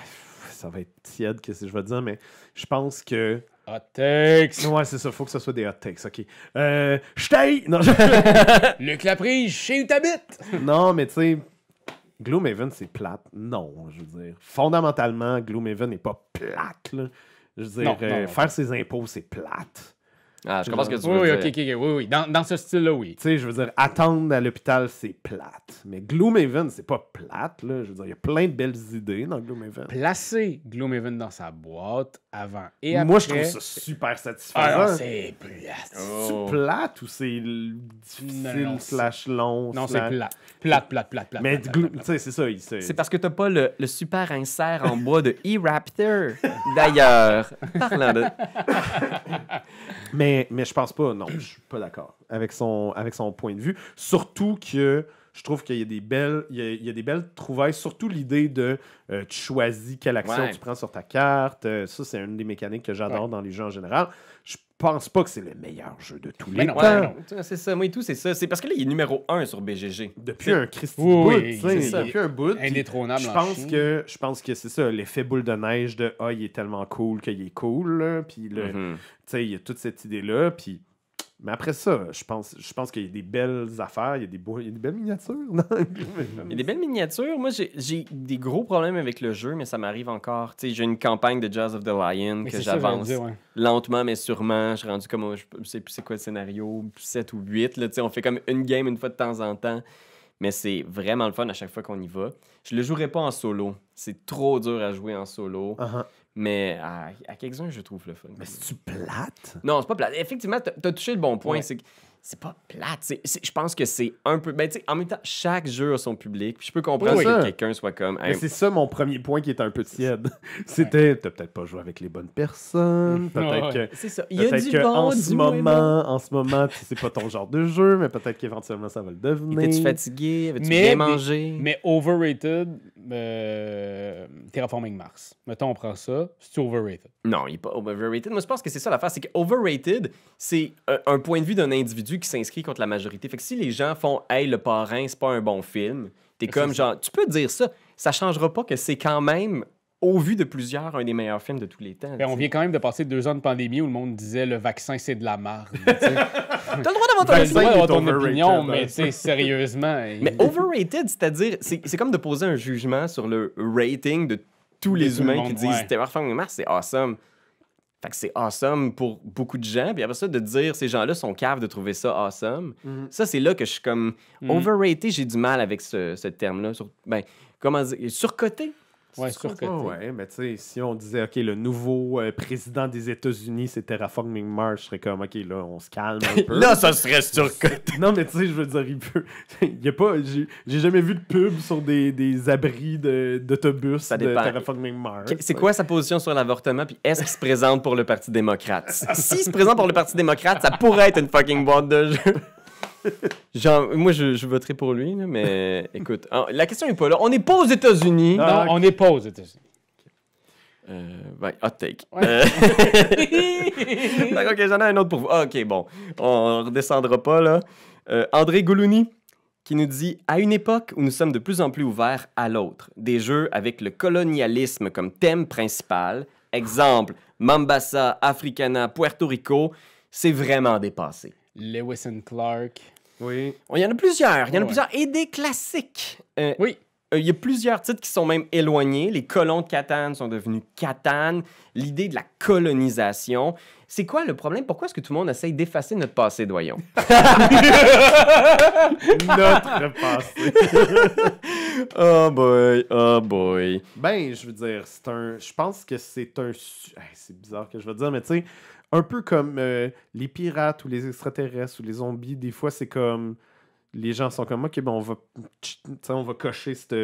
Ça va être tiède, qu'est-ce que je vais dire, mais je pense que... Hot takes! Ouais, c'est ça, faut que ce soit des hot takes, OK. Euh, je! Non, je- Luc Laprise, chez où t'habites? non, mais tu sais, Gloomhaven, c'est plate. Non, je veux dire. Fondamentalement, Gloomhaven n'est pas plate, là. Je veux dire, Non, euh, non, non. faire ses impôts, c'est plate. Ah, je comprends ce que tu Oui, veux oui, dire. ok, ok, ok, oui, oui. Dans, dans ce style-là, oui. Tu sais, je veux dire, attendre à l'hôpital, c'est plate. Mais Gloomhaven, c'est pas plate, là. Je veux dire, il y a plein de belles idées dans Gloomhaven. Placer Gloomhaven dans sa boîte avant et après. Moi, je trouve ça super Ah, satisfaisant. non, c'est plate. C'est Oh. plate ou c'est difficile Non, non, slash long? Non, c'est plate. Plate, plate, plate, plate. Mais tu sais, c'est ça. c'est- C'est parce que t'as pas le, le super insert en bois de E-Raptor. D'ailleurs, parlant de. Mais, mais je pense pas, non, je suis pas d'accord avec son, avec son point de vue. Surtout que je trouve qu'il y a des belles, il y a, il y a des belles trouvailles, surtout l'idée de euh, tu choisis quelle action Ouais. tu prends sur ta carte. Euh, ça, c'est une des mécaniques que j'adore dans les jeux en général. Je pense pas que c'est le meilleur jeu de tous les non, temps. ouais, C'est ça, moi et tout, c'est ça. C'est parce que là, il est numéro 1 sur BGG. Depuis un Christy Oui, bout, ça. depuis un bout. Indétrônable Je en pense que je pense que c'est ça l'effet boule de neige de ah il est tellement cool qu'il est cool là, puis le- Mhm. tu sais il y a toute cette idée là puis Mais après ça, je pense, je pense qu'il y a des belles affaires, il y a des, beaux- il y a des belles miniatures. non? Il y a des belles miniatures. Moi, j'ai- des gros problèmes avec le jeu, mais ça m'arrive encore. Tu sais, j'ai une campagne de Jazz of the Lion Mais que j'avance ouais. lentement, mais sûrement. Je suis rendu comme, je sais plus c'est quoi le scénario, 7 ou 8. Là, tu sais, on fait comme une game une fois de temps en temps. Mais c'est vraiment le fun à chaque fois qu'on y va. Je le jouerai pas en solo. C'est trop dur à jouer en solo. Uh-huh. Mais à, à quelques-uns, je trouve le fun. Mais c'est-tu plate? Non, c'est pas plate. Effectivement, t'as as touché le bon point. Ouais. C'est que c'est pas plate. Je pense que c'est un peu. Ben, tu sais, en même temps, chaque jeu a son public. Je peux comprendre Oui, que quelqu'un soit comme. Hey, c'est ça mon premier point qui est un peu tiède. C'était, t'as peut-être pas joué avec les bonnes personnes, peut-être Ouais. que... c'est ça. Il y a du que bon, en du ce moment, en ce moment, c'est pas ton genre de jeu, mais peut-être qu'éventuellement ça va le devenir. Étais-tu fatigué? Avais-tu bien mangé? Mais overrated, euh, Terraforming Mars. Mettons, on prend ça. C'est overrated? Non, il n'est pas overrated. Moi, je pense que c'est ça l'affaire. C'est que overrated, c'est un, un point de vue d'un individu qui s'inscrit contre la majorité. Fait que si les gens font Hey, le parrain, c'est pas un bon film, t'es C'est comme ça. genre, tu peux dire ça. Ça changera pas que c'est quand même, au vu de plusieurs, un des meilleurs films de tous les temps. Ben, on vient quand même de passer deux ans de pandémie où le monde disait le vaccin, c'est de la marde. T'as le droit d'avoir ton Vaccin droit ton opinion, hein. mais sérieusement. Mais overrated, c'est-à-dire, c'est c'est comme de poser un jugement sur le rating de tous De les humains qui disent ouais. Terraforming Mars, c'est awesome. Fait que c'est awesome pour beaucoup de gens. Puis après ça, de dire ces gens-là sont caves de trouver ça awesome. Mhm. Ça, c'est là que je suis comme Mhm. overrated. J'ai du mal avec ce, ce terme-là. Sur, ben, comment dire Surcoté Ouais, surcoté. Ouais, ouais, mais tu sais, si on disait, OK, le nouveau euh, président des États-Unis, c'est Terraforming Mars, je serais comme, OK, là, on se calme un peu. Là, ça serait surcoté. Non, mais tu sais, je veux dire, il peut. Il y a pas. J'ai jamais vu de pub sur des, des abris de- d'autobus de. Terraforming Mars. C'est quoi sa position sur l'avortement? Puis est-ce qu'il se présente pour le Parti démocrate? S'il se présente pour le Parti démocrate, ça pourrait être une fucking boîte de jeu. Genre, moi, je, je voterai pour lui, là, mais écoute, hein, la question n'est pas là. On n'est pas aux États-Unis. Non, Ah, on n'est pas aux États-Unis. Euh, ben, hot take. Ouais. Euh, D'accord, ok, j'en ai un autre pour vous. Ah, ok, bon. On redescendra pas, là. Euh, André Goulouni qui nous dit À une époque où nous sommes de plus en plus ouverts à l'autre, des jeux avec le colonialisme comme thème principal, exemple Mambasa, Africana, Puerto Rico, c'est vraiment dépassé. Lewis and Clark. Oui. Oh, Il y en a plusieurs, il y en a Ouais. plusieurs. Et des classiques. Euh, Oui. euh, Il y a plusieurs titres qui sont même éloignés. Les colons de Catane sont devenus Catane. L'idée de la colonisation. C'est quoi le problème? Pourquoi est-ce que tout le monde essaye d'effacer notre passé, doyon? Notre passé. oh boy, oh boy. Ben, je veux dire, c'est un. Je pense que c'est un. Hey, c'est bizarre que je veux dire, mais tu sais, un peu comme euh, les pirates ou les extraterrestres ou les zombies, des fois, c'est comme. Les gens sont comme, OK, ben, on va. on va cocher cette.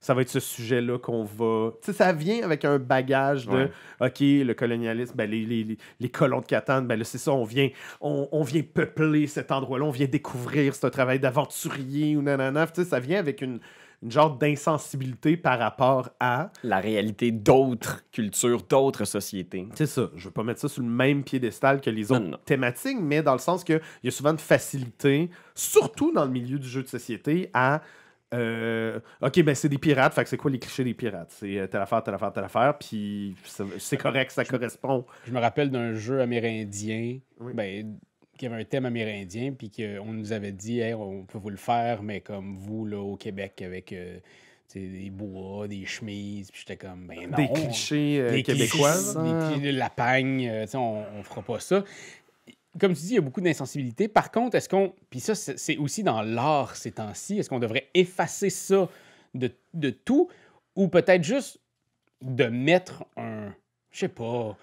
Ça va être ce sujet-là qu'on va. Tu sais, ça vient avec un bagage de. Ouais. OK, le colonialisme, ben, les, les, les, colons de Catane, ben là, c'est ça, on vient, on, on vient peupler cet endroit-là, on vient découvrir, c'est un travail d'aventurier ou nanana. Tu sais, ça vient avec une, une genre d'insensibilité par rapport à. La réalité d'autres cultures, d'autres sociétés. C'est ça, je veux pas mettre ça sur le même piédestal que les autres non. thématiques, mais dans le sens qu'il y a souvent de facilité, surtout dans le milieu du jeu de société, à. euh, ok, ben c'est des pirates, fait que c'est quoi les clichés des pirates? C'est euh, telle affaire, telle affaire, telle affaire, puis c'est correct, ça correspond. Je me rappelle d'un jeu amérindien, Oui. ben, qui avait un thème amérindien, puis qu'on nous avait dit, Hey, on peut vous le faire, mais comme vous, là, au Québec, avec euh, des bois, des chemises, puis j'étais comme, ben non. des clichés euh, des québécois. clichés. Des clichés de la pagne, euh, tu sais, on, on fera pas ça. Comme tu dis, il y a beaucoup d'insensibilité. Par contre, est-ce qu'on. Puis ça, c'est aussi dans l'art ces temps-ci. Est-ce qu'on devrait effacer ça de, de tout ou peut-être juste de mettre un. Je sais pas.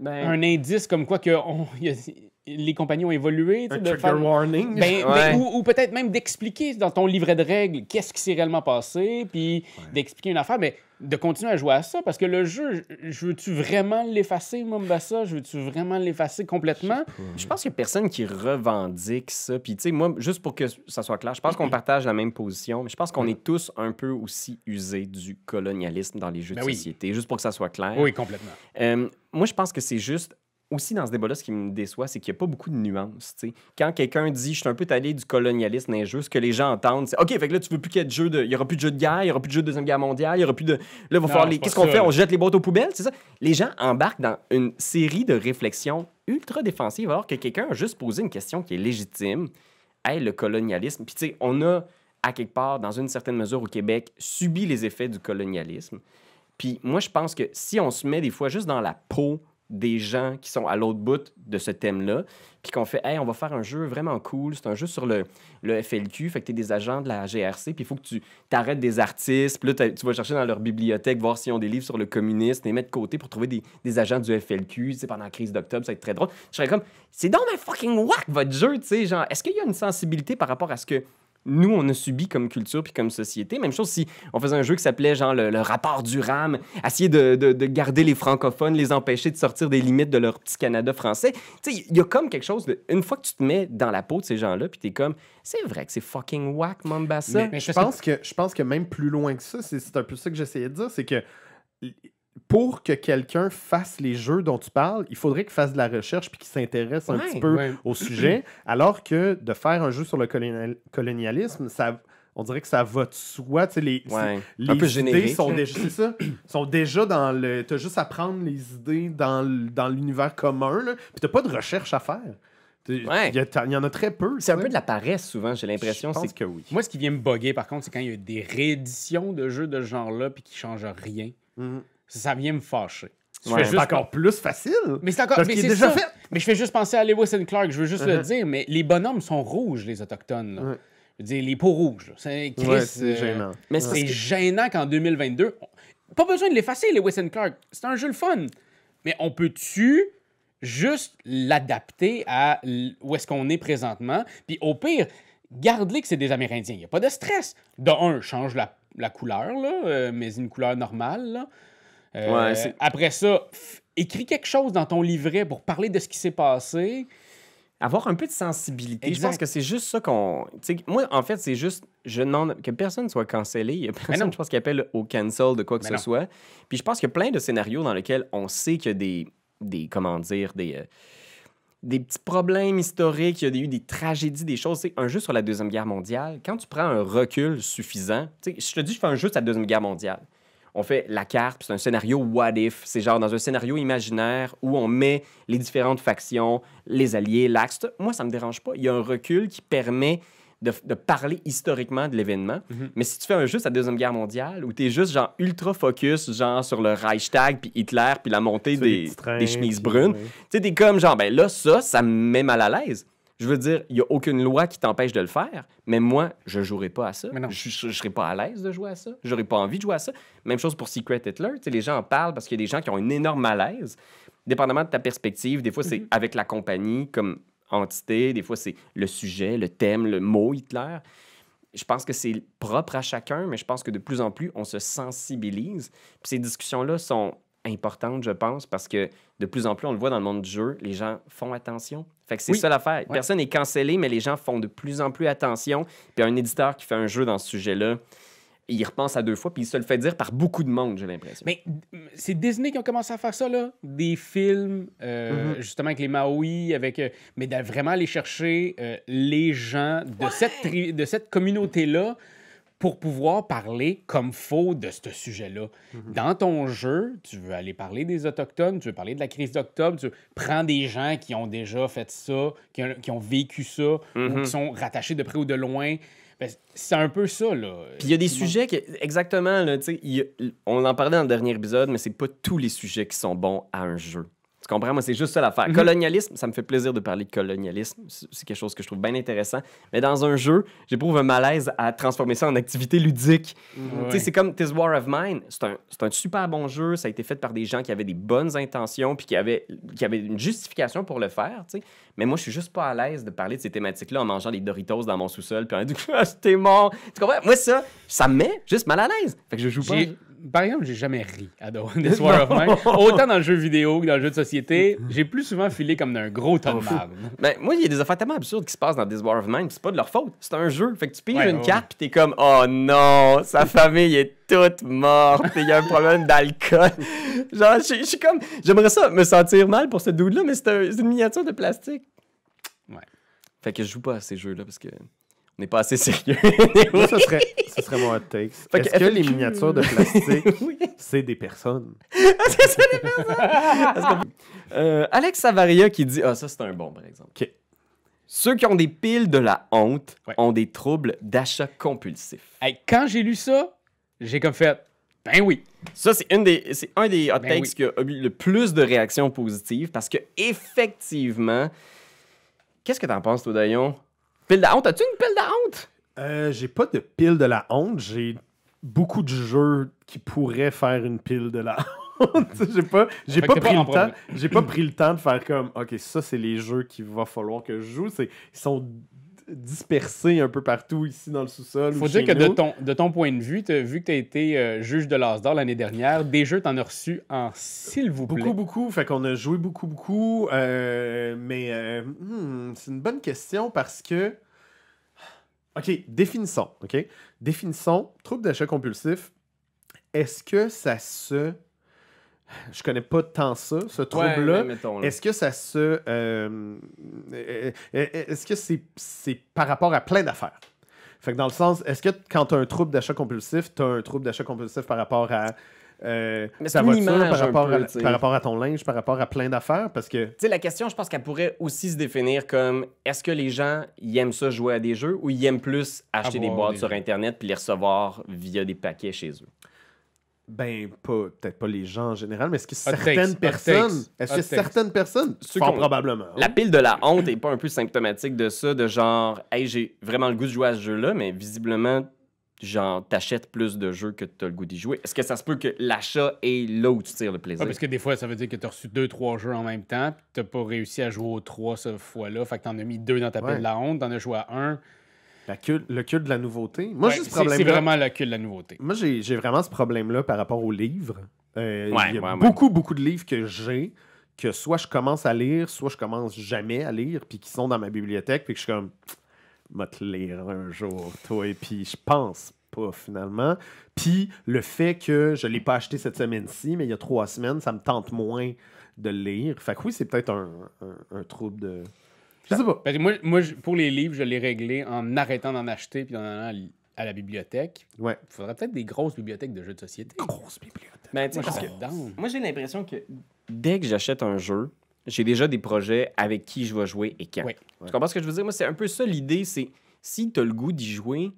Ben, Un indice comme quoi que on- il y a- les compagnies ont évolué. tu sais, Un de trigger faire- warning. ben, Ouais. ben, ou ou peut-être même d'expliquer dans ton livret de règles qu'est-ce qui s'est réellement passé, puis d'expliquer une affaire, mais de continuer à jouer à ça, parce que le jeu, je- je veux-tu vraiment l'effacer, Mombasa? Je veux-tu vraiment l'effacer complètement? Je pense qu'il n'y a personne qui revendique ça. Puis, tu sais, moi, juste pour que ça soit clair, je pense qu'on partage la même position, mais je pense qu'on est tous un peu aussi usés du colonialisme dans les jeux Ben de oui. société, juste pour que ça soit clair. Oui, complètement. Euh, moi, je pense que c'est juste aussi dans ce débat-là, ce qui me déçoit, c'est qu'il n'y a pas beaucoup de nuances. tu sais. Quand quelqu'un dit je suis un peu allé du colonialisme dans les jeux, ce que les gens entendent, c'est OK, fait que là, tu veux plus qu'il y ait de jeux de. Il n'y aura plus de jeux de guerre, il n'y aura plus de jeux de Deuxième Guerre mondiale, il n'y aura plus de. Là, il va falloir les. Qu'est-ce qu'on fait? On jette les boîtes aux poubelles, c'est ça? Les gens embarquent dans une série de réflexions ultra défensives alors que quelqu'un a juste posé une question qui est légitime. Hey, le colonialisme. Puis, tu sais, on a, à quelque part, dans une certaine mesure au Québec, subi les effets du colonialisme. Puis moi, je pense que si on se met des fois juste dans la peau des gens qui sont à l'autre bout de ce thème-là, puis qu'on fait, hey, on va faire un jeu vraiment cool, c'est un jeu sur le, le FLQ, fait que tu es des agents de la GRC, puis il faut que tu t'arrêtes des artistes, puis là, tu vas chercher dans leur bibliothèque, voir s'ils ont des livres sur le communisme, les mettre de côté pour trouver des, des agents du FLQ, tu pendant la crise d'octobre, ça va être très drôle. Je serais comme, c'est donc un fucking whack, votre jeu, tu sais, genre, est-ce qu'il y a une sensibilité par rapport à ce que nous, on a subi comme culture puis comme société. Même chose si on faisait un jeu qui s'appelait genre le, le rapport du RAM, essayer de, de- de garder les francophones, les empêcher de sortir des limites de leur petit Canada français. Tu sais, il y a comme quelque chose de... Une fois que tu te mets dans la peau de ces gens-là, puis t'es comme, c'est vrai que c'est fucking whack, Mombasa. Mais, Mais je, que- pense que... je pense que même plus loin que ça, c'est un peu ça que j'essayais de dire, c'est que pour que quelqu'un fasse les jeux dont tu parles, il faudrait qu'il fasse de la recherche puis qu'il s'intéresse un Ouais, petit peu ouais. au sujet, alors que de faire un jeu sur le colonial- colonialisme, ça, on dirait que ça va de soi. tu sais, Les, Ouais. les Un peu idées sont déjà, c'est ça, sont déjà dans le. T'as juste à prendre les idées dans, l'univers commun, là, puis t'as pas de recherche à faire. Il Ouais. y, y en a très peu. C'est un tu peu de la paresse, souvent, j'ai l'impression. Je pense C'est que oui. Moi, ce qui vient me bugger, par contre, c'est quand il y a des rééditions de jeux de ce genre-là puis qui changent rien. Mhm. Ça, ça vient me fâcher. Ouais. C'est encore plus facile. Mais c'est encore. Parce mais c'est déjà ça. fait. Mais je fais juste penser à Lewis and Clark, je veux juste le Uh-huh. dire, mais les bonhommes sont rouges, les Autochtones. là. Je veux dire, les peaux rouges. C'est Ouais, euh, gênant. Mais c'est que- gênant qu'en 2022. on- Pas besoin de l'effacer, Lewis and Clark. C'est un jeu le fun. Mais on peut-tu juste l'adapter à où est-ce qu'on est présentement? Puis au pire, garde-les que c'est des Amérindiens. Il n'y a pas de stress. De un, change la, la couleur, là, euh, mais une couleur normale. là. Euh, Ouais, après ça, écris quelque chose dans ton livret pour parler de ce qui s'est passé. avoir un peu de sensibilité. Je Exact. pense que c'est juste ça qu'on. Moi, en fait, c'est juste. Je demande que personne soit cancellé. Il y a personne, je pense, qui appelle au cancel de quoi que Mais ce non. soit. Puis je pense qu'il y a plein de scénarios dans lesquels on sait qu'il y a des. des comment dire, des. euh, des petits problèmes historiques, il y a eu des tragédies, des choses. Tu sais, un jeu sur la Deuxième Guerre mondiale, quand tu prends un recul suffisant, je te dis, je fais un jeu sur la Deuxième Guerre mondiale. On fait la carte, c'est un scénario what if. C'est genre dans un scénario imaginaire où on met les différentes factions, les alliés, l'axe. Moi, ça me dérange pas. Il y a un recul qui permet de, de parler historiquement de l'événement. Mhm. Mais si tu fais un jeu sur la Deuxième Guerre mondiale où tu es juste genre ultra focus, genre sur le Reichstag, puis Hitler, puis la montée des, trains, des chemises brunes, tu sais, t'es comme genre, ben là, ça, ça me met mal à l'aise. Je veux dire, il n'y a aucune loi qui t'empêche de le faire, mais moi, je jouerai pas à ça. Mais non. Je ne serai pas à l'aise de jouer à ça. J'aurais pas envie de jouer à ça. Même chose pour Secret Hitler. Tu sais, les gens en parlent parce qu'il y a des gens qui ont un énorme malaise. Dépendamment de ta perspective, des fois, c'est Mhm. avec la compagnie comme entité, des fois, c'est le sujet, le thème, le mot Hitler. Je pense que c'est propre à chacun, mais je pense que de plus en plus, on se sensibilise. Puis ces discussions-là sont importantes, je pense, parce que de plus en plus, on le voit dans le monde du jeu, les gens font attention. Fait que c'est Oui. ça l'affaire. Ouais. Personne n'est cancellé, mais les gens font de plus en plus attention. Puis un éditeur qui fait un jeu dans ce sujet-là, il repense à deux fois, puis il se le fait dire par beaucoup de monde, j'ai l'impression. Mais mm, c'est Disney qui ont commencé à faire ça, là? Des films, euh, justement avec les Maui, avec, euh, mais de vraiment aller chercher euh, les gens de cette, de cette communauté-là pour pouvoir parler comme faux de ce sujet-là. Dans ton jeu, tu veux aller parler des Autochtones, tu veux parler de la crise d'octobre, tu prends des gens qui ont déjà fait ça, qui ont, qui ont vécu ça, ou qui sont rattachés de près ou de loin. Ben, c'est un peu ça, là. Puis il y a des sujets qui, exactement, là, a- on en parlait dans le dernier épisode, mais c'est pas tous les sujets qui sont bons à un jeu. Tu comprends? Moi, c'est juste ça l'affaire. Colonialisme, ça me fait plaisir de parler de colonialisme. C'est quelque chose que je trouve bien intéressant. Mais dans un jeu, j'éprouve un malaise à transformer ça en activité ludique. Tu sais, c'est comme This War of Mine. C'est un, un super bon jeu. Ça a été fait par des gens qui avaient des bonnes intentions puis qui avaient, qui avaient une justification pour le faire, tu sais. Mais moi, je suis juste pas à l'aise de parler de ces thématiques-là en mangeant des Doritos dans mon sous-sol puis en disant Ah, t'es mort. Tu comprends? Moi, ça, ça me met juste mal à l'aise. Fait que je joue pas. Par exemple, j'ai jamais ri à The This War of Mine. Autant dans le jeu vidéo que dans le jeu de société, j'ai plus souvent filé comme d'un gros de marde. Ben, moi, il y a des affaires tellement absurdes qui se passent dans This War of Mine, c'est pas de leur faute. C'est un jeu. Fait que tu piges Ouais, une ouais. carte, puis t'es comme, oh non, sa famille est toute morte, il y a un problème d'alcool. Genre, je suis comme, j'aimerais ça me sentir mal pour ce dude-là, mais c'est un- c'est une miniature de plastique. Ouais. Fait que je joue pas à ces jeux-là parce que on n'est pas assez sérieux. Moi, ce serait, ce serait mon hot que Est-ce que les miniatures de plastique, Oui. c'est des personnes? Euh, Alex Savaria qui dit Ah, ça, c'est un bon, par exemple. OK. Ceux qui ont des piles de la honte Ouais. ont des troubles d'achat compulsif. Hey, quand j'ai lu ça, j'ai comme fait, ben oui. Ça, c'est, une des, c'est un des hot Ben takes oui. qui a eu le plus de réactions positives parce que, effectivement, qu'est-ce que t'en penses, toi, Dayon? Pile de honte, as-tu une pile de honte? Euh, j'ai pas de pile de la honte. J'ai beaucoup de jeux qui pourraient faire une pile de la honte. j'ai pas, j'ai pas pris le temps. problème. J'ai pas pris le temps de faire comme OK, ça c'est les jeux qu'il va falloir que je joue. C'est, ils sont dispersés un peu partout ici dans le sous-sol. Faut ou dire chez que de ton, de ton point de vue, vu que tu as été euh, juge de l'As d'or l'année dernière, des jeux, t'en as reçu en s'il vous plaît. Beaucoup, beaucoup. Fait qu'on a joué beaucoup, beaucoup. euh, mais euh, hmm, c'est une bonne question parce que. OK, définissons. OK? Définissons. Trouble d'achat compulsif. Est-ce que ça se. Je connais pas tant ça, ce trouble-là. Ouais. Est-ce que ça se. euh, euh, euh, est-ce que c'est c'est par rapport à plein d'affaires? Fait que dans le sens, est-ce que quand tu as un trouble d'achat compulsif, tu as un trouble d'achat compulsif par rapport à euh, Mais c'est ta voiture, par un rapport, peu, à, par rapport à ton linge, par rapport à plein d'affaires? Parce que. Tu sais, la question, je pense qu'elle pourrait aussi se définir comme est-ce que les gens ils aiment ça jouer à des jeux ou ils aiment plus acheter des boîtes des sur. Internet puis les recevoir via des paquets chez eux? Ben, pas, peut-être pas les gens en général, mais est-ce que certaines takes, personnes. Est-ce que certaines personnes. Ceux probablement? La pile de la honte est pas un peu symptomatique de ça, de genre, hey, j'ai vraiment le goût de jouer à ce jeu-là, mais visiblement, genre, t'achètes plus de jeux que t'as le goût d'y jouer. Est-ce que ça se peut que l'achat est là où tu tires le plaisir? Ouais, parce que des fois, ça veut dire que tu as reçu deux, trois jeux en même temps, puis tu pas réussi à jouer aux trois cette fois-là. Fait que tu en as mis deux dans ta Ouais. pile de la honte, tu en as joué à un. La culte- le culte de la nouveauté. Moi, Ouais, j'ai ce c'est c'est vraiment le cul de la nouveauté. Moi, j'ai j'ai vraiment ce problème-là par rapport aux livres. Euh, Ouais, il y a ouais, ouais. beaucoup, beaucoup de livres que j'ai que soit je commence à lire, soit je commence jamais à lire, puis qui sont dans ma bibliothèque, puis que je suis comme, va te lire un jour, toi, et puis je pense pas finalement. Puis le fait que je l'ai pas acheté cette semaine-ci, mais il y a trois semaines, ça me tente moins de le lire. Fait que oui, c'est peut-être un, un- un trouble de... Je sais pas. Parce que moi, moi, pour les livres, je l'ai réglé en arrêtant d'en acheter puis en allant à la bibliothèque. Ouais. Il faudrait peut-être des grosses bibliothèques de jeux de société. Grosse bibliothèque. Ben, tu sais, Moi, parce que- moi, j'ai l'impression que dès que j'achète un jeu, j'ai déjà des projets avec qui je vais jouer et quand. Oui. Tu comprends ce que je veux dire? Moi, c'est un peu ça l'idée, c'est si tu as le goût d'y jouer,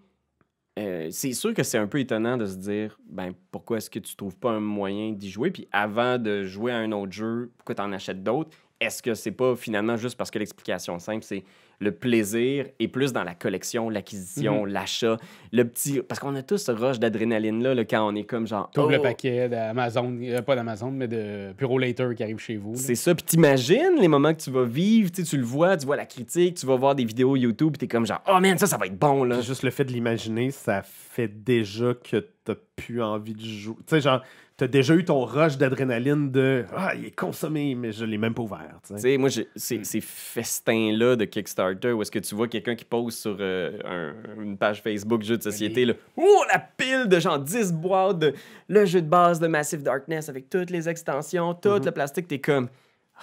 euh, c'est sûr que c'est un peu étonnant de se dire, ben pourquoi est-ce que tu trouves pas un moyen d'y jouer? Puis avant de jouer à un autre jeu, pourquoi tu en achètes d'autres? Est-ce que c'est pas finalement juste parce que l'explication simple, c'est le plaisir est plus dans la collection, l'acquisition, l'achat, le petit. Parce qu'on a tous ce rush d'adrénaline-là là, quand on est comme genre. Tu ouvres le oh, paquet d'Amazon, euh, pas d'Amazon, mais de Puro Later qui arrive chez vous. là. C'est ça. Puis t'imagines les moments que tu vas vivre, tu sais, tu le vois, tu vois la critique, tu vas voir des vidéos YouTube, puis t'es comme genre, oh man, ça, ça va être bon, là. Juste le fait de l'imaginer, ça fait déjà que t'as plus envie de jouer. Tu sais, genre, t'as déjà eu ton rush d'adrénaline de Ah, il est consommé, mais je l'ai même pas ouvert. tu sais. moi, ces, ces festins-là de Kickstarter où est-ce que tu vois quelqu'un qui pose sur euh, un- une page Facebook jeu de société, là, oh, la pile de genre 10 boîtes de le jeu de base de Massive Darkness avec toutes les extensions, tout Mhm. le plastique, t'es comme,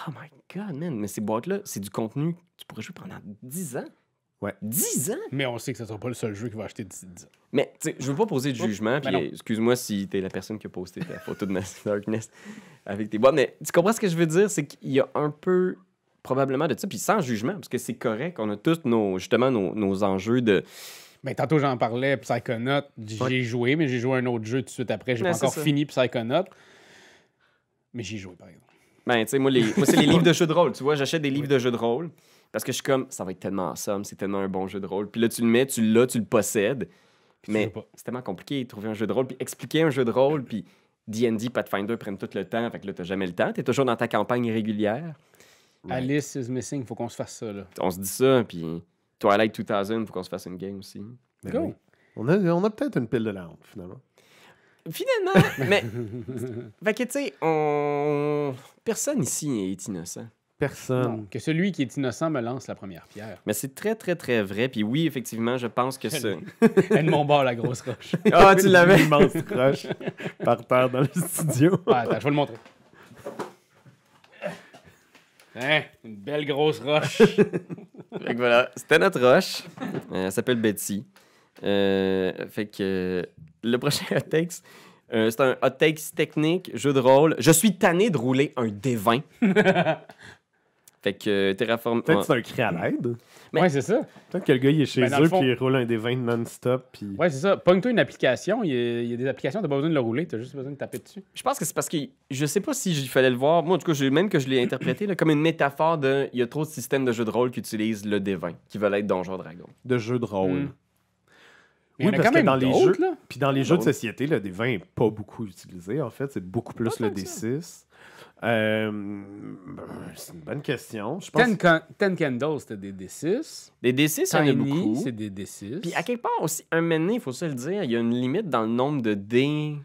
oh my god, man, mais ces boîtes-là, c'est du contenu que tu pourrais jouer pendant 10 ans? Ouais. 10 ans? Mais on sait que ce sera pas le seul jeu qui va acheter 10 10 ans. Mais, tu sais, je veux pas poser de Oh, jugement, ben puis excuse-moi si t'es la personne qui a posté ta photo de Massive Darkness avec tes boîtes, mais tu comprends ce que je veux dire? C'est qu'il y a un peu, probablement, de ça, puis sans jugement, parce que c'est correct, on a tous nos, justement, nos, nos enjeux de... Ben, tantôt, j'en parlais, Psychonaut, j'ai Ouais. joué, mais j'ai joué à un autre jeu tout de suite après. J'ai Ouais, pas encore ça. fini Psychonaut. Mais j'y ai joué, par exemple. Ben, tu sais, moi, les... moi c'est les livres de jeux de rôle, tu vois, j'achète des livres de jeux de rôle, parce que je suis comme, ça va être tellement awesome, c'est tellement un bon jeu de rôle, puis là, tu le mets, tu l'as, tu le possèdes, tu mais c'est tellement compliqué de trouver un jeu de rôle, puis expliquer un jeu de rôle, puis D&D, Pathfinder prennent tout le temps, fait que là, t'as jamais le temps, t'es toujours dans ta campagne régulière. Alice is missing, faut qu'on se fasse ça, là. on se dit ça, puis Twilight 2000, faut qu'on se fasse une game aussi. Ben Go! oui. On a, on a peut-être une pile de la honte, finalement. finalement, mais. fait que, tu sais, on. Personne ici est innocent. Personne. Non, que celui qui est innocent me lance la première pierre. Mais c'est très, très, très vrai. Puis oui, effectivement, je pense que ça. Elle de mon bord, la grosse roche. Ah, tu l'avais. Une immense roche par terre dans le studio. Ah, attends, je vais le montrer. Hein, une belle grosse roche. Fait que voilà, c'était notre roche. Euh, elle s'appelle Betsy. Euh, fait que euh, le prochain hot takes, euh, c'est un hot takes technique, jeu de rôle. Je suis tanné de rouler un D20. Fait que euh, Terraform. Peut-être que c'est un cri à l'aide. Mais- Ouais, c'est ça. Peut-être que le gars, il est chez Ben, eux fond- puis il roule un des 20 non-stop. Puis... Ouais, c'est ça. Pogne-toi une application. Il y, a, il y a des applications, t'as pas besoin de le rouler, t'as juste besoin de taper dessus. Je pense que c'est parce que je sais pas si il fallait le voir. Moi, en tout cas, j'ai- même que je l'ai interprété là, comme une métaphore de. Il y a trop de systèmes de jeux de rôle qui utilisent le D20, qui veulent être Donjon Dragon. de jeux de rôle. Mm. Mais Oui, parce quand que même dans les jeux- là. Puis dans les jeux de société, le D20 n'est pas beaucoup utilisé, en fait. C'est beaucoup plus le tant que ça. D6. Euh, c'est une bonne question. Je pense Ten, Ten Candles, c'était des D6. Les D6, il y en a beaucoup. c'est des D6. Puis à quelque part aussi, un donné, il faut se le dire, il y a une limite dans le nombre de dés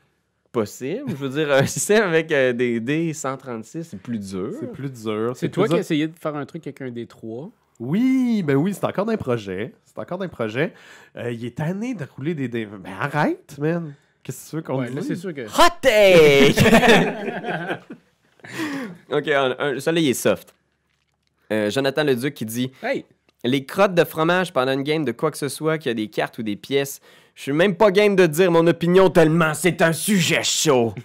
possibles. Je veux dire, un système avec euh, des dés 136, c'est plus dur. c'est plus dur. C'est toi qui as dur. essayé de faire un truc avec un D3. Oui, ben oui, c'est encore d'un projet. C'est encore d'un projet. Euh, il est tanné de rouler des D20. Ben arrête, man. Qu'est-ce que tu veux qu'on Ouais, là, dise? c'est sûr que. Hot take! ok, un, un- celui-là, il est soft. Euh, Jonathan Leduc qui dit Hey! Les crottes de fromage pendant une game de quoi que ce soit, qui a des cartes ou des pièces, je suis même pas game de dire mon opinion tellement c'est un sujet chaud.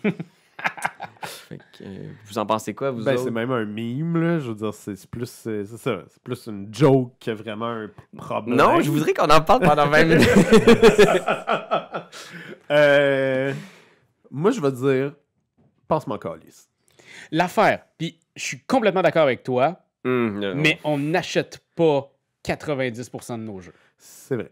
Fait que, euh, vous en pensez quoi, vous Ben, autres? c'est même un meme, là. Je veux dire, c'est plus, c'est c'est ça. C'est plus une joke que vraiment un problème. Non, je voudrais qu'on en parle pendant 20 minutes. Euh, moi, je vais dire, passe-moi calice. L'affaire, puis je suis complètement d'accord avec toi, Hum, non. mais on n'achète pas 90% de nos jeux. C'est vrai.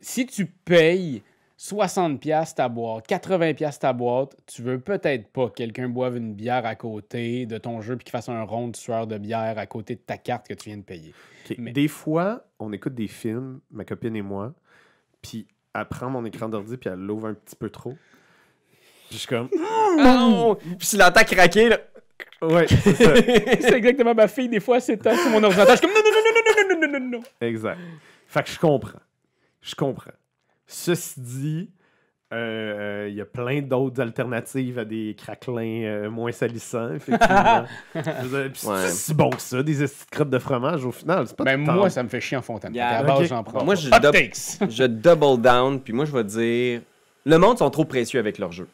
Si tu payes 60$ piastres ta boîte, 80$ piastres ta boîte, tu veux peut-être pas que quelqu'un boive une bière à côté de ton jeu puis qu'il fasse un rond de sueur de bière à côté de ta carte que tu viens de payer. Mais- Des fois, on écoute des films, ma copine et moi, puis elle prend mon écran d'ordi puis elle l'ouvre un petit peu trop. Puis je suis comme, Non! Puis si l'entend craquer, là. Ouais, c'est ça. c'est exactement ma fille, des fois, c'est sur mon ordinateur. Je suis comme non, non, non, non, non, non, non, non, non, non. Exact. Fait que je comprends. Je comprends. Ceci dit, euh, il y a plein d'autres alternatives à des craquelins euh, moins salissants, effectivement. Puis Ouais. C'est si bon que ça, des crottes de fromage, au final. C'est pas Ben, moi, ça me fait chier en fontaine. Yeah. à la base, Ok. j'en prends. Moi, je. Je double down, puis moi, je vais dire. Le monde sont trop précieux avec leur jeu.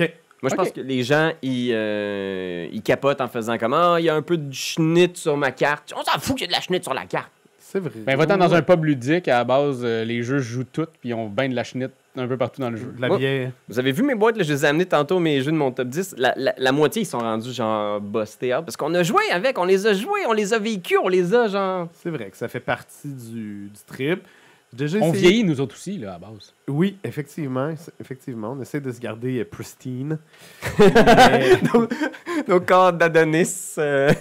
Ok. Moi, je pense que les gens, ils, euh, ils capotent en faisant comme Ah, il y a un peu de schnitt sur ma carte. On s'en fout qu'il y a de la schnitt sur la carte. C'est vrai. Ben, va-t'en dans un pub ludique, à la base, euh, les jeux jouent tout, puis ils ont ben de la chenette un peu partout dans le jeu. De la Oh. bière. Vous avez vu mes boîtes, là, je les ai amenées tantôt, mes jeux de mon top 10. La, la- la moitié, ils sont rendus genre bustés out. Parce qu'on a joué avec, on les a joués, on les a vécus, on les a genre. C'est vrai que ça fait partie du, du trip. Déjà On essayé- vieillit, nous autres aussi, là, à base. Oui, effectivement. Effectivement, on essaie de se garder euh, pristine. mais Nos corps d'Adonis. euh.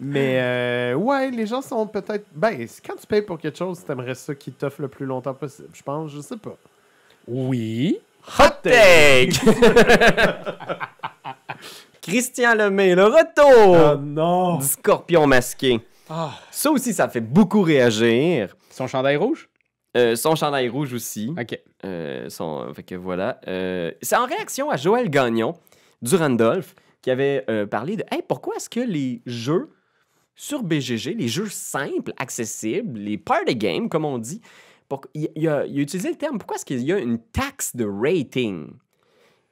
mais, euh, ouais, les gens sont peut-être. Ben, quand tu payes pour quelque chose, t'aimerais ça qui t'offre le plus longtemps possible. Je pense, je sais pas. Oui. Hot take! Christian Lemay, le retour non! du scorpion masqué. Ah. Ça aussi, ça fait beaucoup réagir. Son chandail rouge? Euh, son chandail rouge aussi. OK. Euh, son- fait que voilà. Euh, c'est en réaction à Joël Gagnon du Randolph qui avait parlé de Hey, pourquoi est-ce que les jeux sur BGG, les jeux simples, accessibles, les party games, comme on dit, pour- il, il a, il a utilisé le terme pourquoi est-ce qu'il y a une taxe de rating?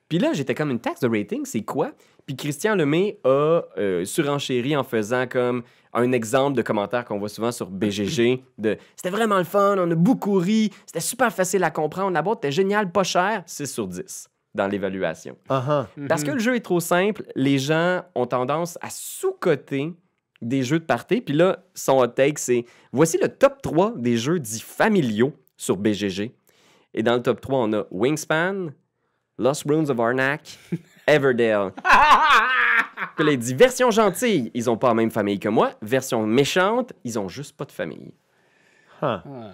Puis là, j'étais comme une taxe de rating, c'est quoi? Puis Christian Lemay a surenchéri en faisant comme un exemple de commentaire qu'on voit souvent sur BGG de c'était vraiment le fun, on a beaucoup ri, c'était super facile à comprendre, la boîte était géniale, pas cher, 6 sur 10 dans l'évaluation. Ah ah. Parce que le jeu est trop simple, les gens ont tendance à sous-coter des jeux de party. Puis là, son hot take, c'est voici le top 3 des jeux dits familiaux sur BGG. Et dans le top 3, on a Wingspan, Lost Runes of Arnak, Everdale. Puis là, il dit version gentille, ils ont pas la même famille que moi. Version méchante, ils ont juste pas de famille. Ah. Ah.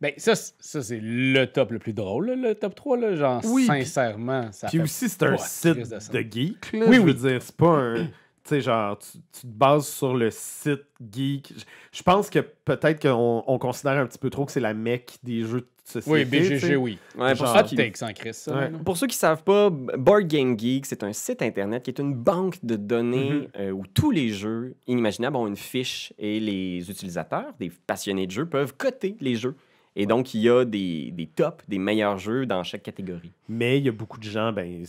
Ben, ça, ça c'est le top le plus drôle, là, le top 3. Là, genre, Oui, sincèrement, ça Puis fait aussi, c'est un site de geek. Là, Oui, je oui. veux dire, c'est pas un. Tu sais, genre, tu, tu te bases sur le site geek. Je, je pense que peut-être qu'on on considère un petit peu trop que c'est la mecque des jeux de société. Oui. BGG, oui. Ouais, pour, Genre- ceux Hot qui, ça. Ouais. là. pour ceux qui savent pas, Board Game Geek, c'est un site internet qui est une banque de données Mhm. euh, où tous les jeux inimaginables ont une fiche et les utilisateurs, des passionnés de jeux, peuvent coter les jeux. Et donc, il y a des, des tops, des meilleurs jeux dans chaque catégorie. Mais il y a beaucoup de gens, ben,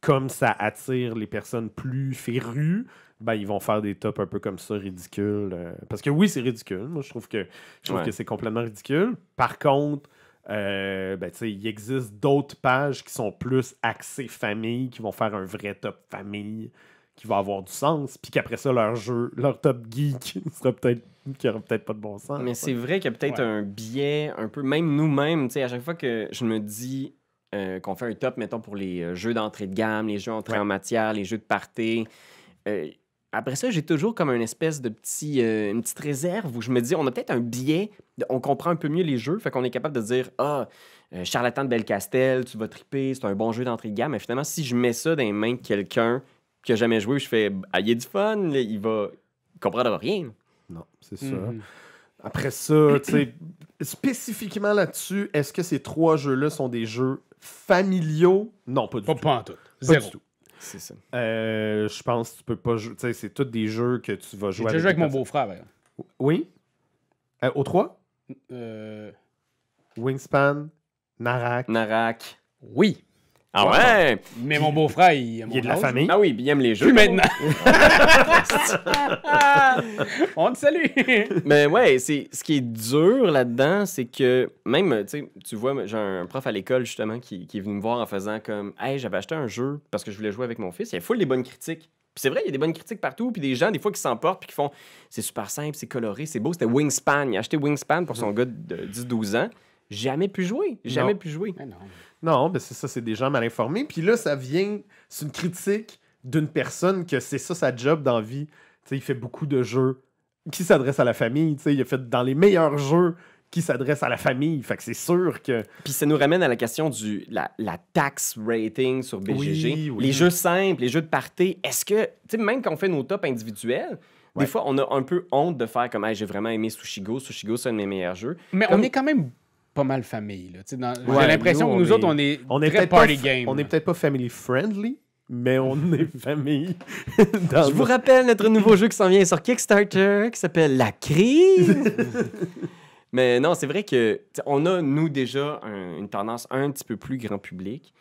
comme ça attire les personnes plus férues, ben, ils vont faire des tops un peu comme ça, ridicules. euh, parce que oui, c'est ridicule. Moi, je trouve que, je trouve Ouais. que c'est complètement ridicule. Par contre, euh, ben, il existe d'autres pages qui sont plus axées famille, qui vont faire un vrai top famille, qui va avoir du sens, puis qu'après ça, leur jeu, leur top geek sera peut-être, qui aura peut-être pas de bon sens. Mais c'est vrai qu'il y a peut-être Ouais. un biais un peu, même nous-mêmes, tu sais, à chaque fois que je me dis euh, qu'on fait un top, mettons, pour les euh, jeux d'entrée de gamme, les jeux entrée Ouais. en matière, les jeux de party, euh, après ça, j'ai toujours comme une espèce de petit, euh, une petite réserve où je me dis, on a peut-être un biais, on comprend un peu mieux les jeux, fait qu'on est capable de dire, ah, euh, Charlatan de Belcastel, tu vas triper, c'est un bon jeu d'entrée de gamme, mais finalement, si je mets ça dans les mains de quelqu'un qui a jamais joué, je fais, ah, il y a du fun, là, il va il comprendra rien. Non, c'est ça. Mhm. Après ça, tu sais, spécifiquement là-dessus, est-ce que ces trois jeux-là sont des jeux familiaux? Non, pas du Pas, tout. pas en tout. Pas Zéro. du tout. C'est ça. Euh, je pense que tu peux pas jouer. Tu sais, c'est tous des jeux que tu vas J'ai jouer déjà joué avec mon beau-frère. exemple. Oui? Euh, au 3, Euh, Wingspan, Narak. Narak. oui. Ah ouais? Mais mon beau-frère, il, Il y a de la famille. Ah oui, puis il aime les jeux. Plus maintenant. On te salue. Mais ouais, c'est ce qui est dur là-dedans, c'est que même, tu sais, tu vois, j'ai un prof à l'école justement qui, qui est venu me voir en faisant comme Hey, j'avais acheté un jeu parce que je voulais jouer avec mon fils. Il y a full des bonnes critiques. Puis c'est vrai, il y a des bonnes critiques partout, puis des gens, des fois, qui s'emportent, puis qui font C'est super simple, c'est coloré, c'est beau. C'était Wingspan. Il a acheté Wingspan pour son gars de 10-12 ans. Jamais pu jouer. Jamais Non. pu jouer. Mais non. Non, ben c'est ça, c'est des gens mal informés. Puis là, ça vient. C'est une critique d'une personne que c'est ça sa job dans la vie. Tu sais, il fait beaucoup de jeux qui s'adressent à la famille. Tu sais, il a fait dans les meilleurs jeux qui s'adressent à la famille. Fait que c'est sûr que. Puis ça nous ramène à la question du la, la tax rating sur BGG. Oui, oui. Les jeux simples, les jeux de party, est-ce que, tu sais, même quand on fait nos tops individuels, Ouais. des fois, on a un peu honte de faire comme, Hey, j'ai vraiment aimé Sushigo. Sushigo, c'est un de mes meilleurs jeux. Mais Comme- on est quand même pas mal famille. Ouais, J'ai l'impression nous, que on nous est- autres, on est, On est très peut-être pas, party game. on est là. peut-être pas family friendly, mais on est famille. dans Je vous rappelle notre nouveau jeu qui s'en vient sur Kickstarter qui s'appelle La Crise. Mais non, c'est vrai que on a, nous, déjà un- une tendance un petit peu plus grand public.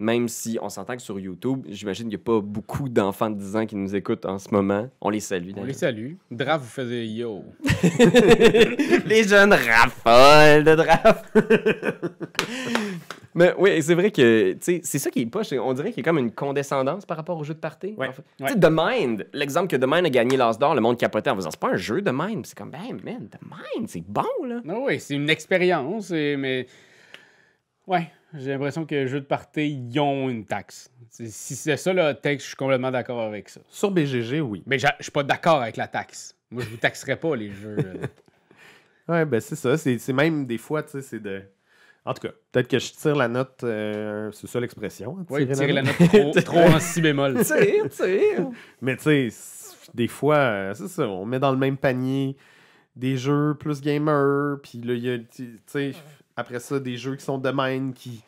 Même si on s'entend que sur YouTube, j'imagine qu'il n'y a pas beaucoup d'enfants de 10 ans qui nous écoutent en ce moment. On les salue. On les salue. Draft, vous faisiez yo. les jeunes raffolent de draft. Mais oui, c'est vrai que c'est ça qui est poche. On dirait qu'il y a comme une condescendance par rapport au jeu de party. Ouais. en fait. Ouais. Tu sais, The Mind, l'exemple que The Mind a gagné l'As d'or, le monde capotait en faisant c'est pas un jeu de Mind. C'est comme, ben, man, The Mind, c'est bon, là. Ah oui, c'est une expérience, mais. Ouais, j'ai l'impression que les jeux de party, ils ont une taxe. Si c'est ça le texte, je suis complètement d'accord avec ça. Sur BGG, oui. Mais je suis pas d'accord avec la taxe. Moi, je vous taxerais pas les jeux. Ouais, ben c'est ça. C'est même des fois, tu sais, c'est de. En tout cas, peut-être que je tire la note. euh, c'est ça l'expression. hein, Oui, tirer la note trop, trop en si bémol. Tu sais. Mais tu sais, des fois, euh, c'est ça. On met dans le même panier des jeux plus gamers. Puis là, il y a, tu sais, après ça, des jeux qui sont de même, qui,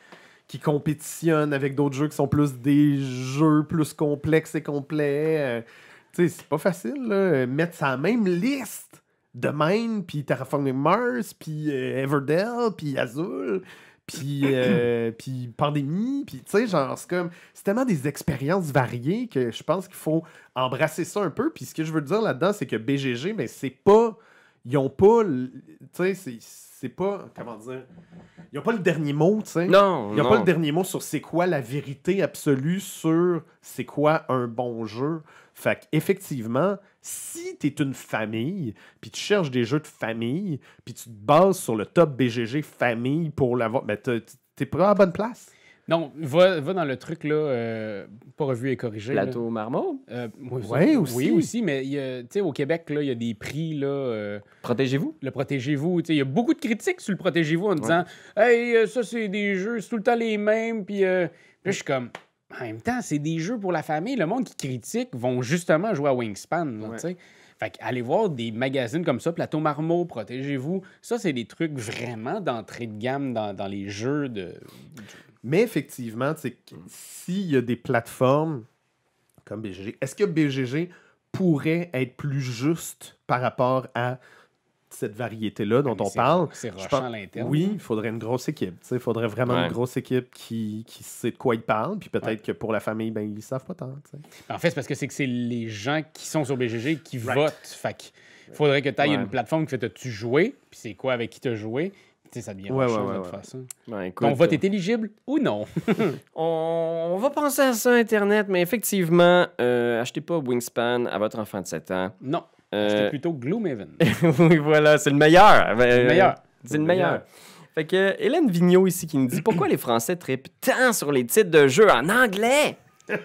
qui compétitionnent avec d'autres jeux qui sont plus des jeux plus complexes et complets. euh, tu sais, c'est pas facile, là. euh, Mettre ça la même liste de même, puis Terraforming Mars, puis euh, Everdell, puis Azul, puis euh, puis Pandémie, puis tu sais, genre, c'est comme... C'est tellement des expériences variées que je pense qu'il faut embrasser ça un peu. Puis ce que je veux dire là-dedans, c'est que BGG, mais c'est pas... Ils ont pas... Tu sais, c'est- c'est pas... Comment dire? Ils ont pas le dernier mot, tu sais. Non, Ils n'ont non. pas le dernier mot sur c'est quoi la vérité absolue sur c'est quoi un bon jeu. Fait qu'effectivement, si tu es une famille, puis tu cherches des jeux de famille, puis tu te bases sur le top BGG famille pour l'avoir, ben t'es pas à la bonne place. Non, va, va dans le truc, là, euh, pas revu et corrigé. là. Plateau marmot? Euh, oui, Ouais, aussi. Oui, aussi, mais il y a- tu sais, au Québec, là, il y a des prix, là, euh, Protégez-vous? le protégez-vous. Tu sais, Il y a beaucoup de critiques sur le protégez-vous en disant Hey, ça, c'est des jeux, c'est tout le temps les mêmes. Puis euh, je suis comme. En même temps, c'est des jeux pour la famille. Le monde qui critique vont justement jouer à Wingspan. là, Ouais. tu sais. Fait allez voir des magazines comme ça, Plateau Marmot, Protégez-vous. Ça, c'est des trucs vraiment d'entrée de gamme dans, dans les jeux de. Mais effectivement, tu que s'il y a des plateformes comme BGG, est-ce que BGG pourrait être plus juste par rapport à cette variété-là dont Mais on parle? C'est pense- à l'interne. Oui, il faudrait une grosse équipe. Il faudrait vraiment Ouais. une grosse équipe qui, qui sait de quoi ils parlent. Puis peut-être que pour la famille, ben, ils savent pas tant. tu. En fait, c'est parce que c'est que c'est les gens qui sont sur BGG qui Right. votent. Fait faudrait que tu ailles Ouais. une plateforme qui fait T'as-tu joué? Puis c'est quoi avec qui t'as joué? Tu sais, ça devient Ouais, rushant ouais, de toute ouais. façon. Ben, écoute, Ton vote euh, est éligible ou non On, va penser à ça, Internet, mais effectivement, euh, achetez pas Wingspan à votre enfant de 7 ans. Non. Euh, C'était plutôt Gloomhaven. oui, voilà, c'est le meilleur. Ben, le meilleur. C'est le meilleur. Fait que Hélène Vigneault ici qui nous dit pourquoi les Français trippent tant sur les titres de jeux en anglais?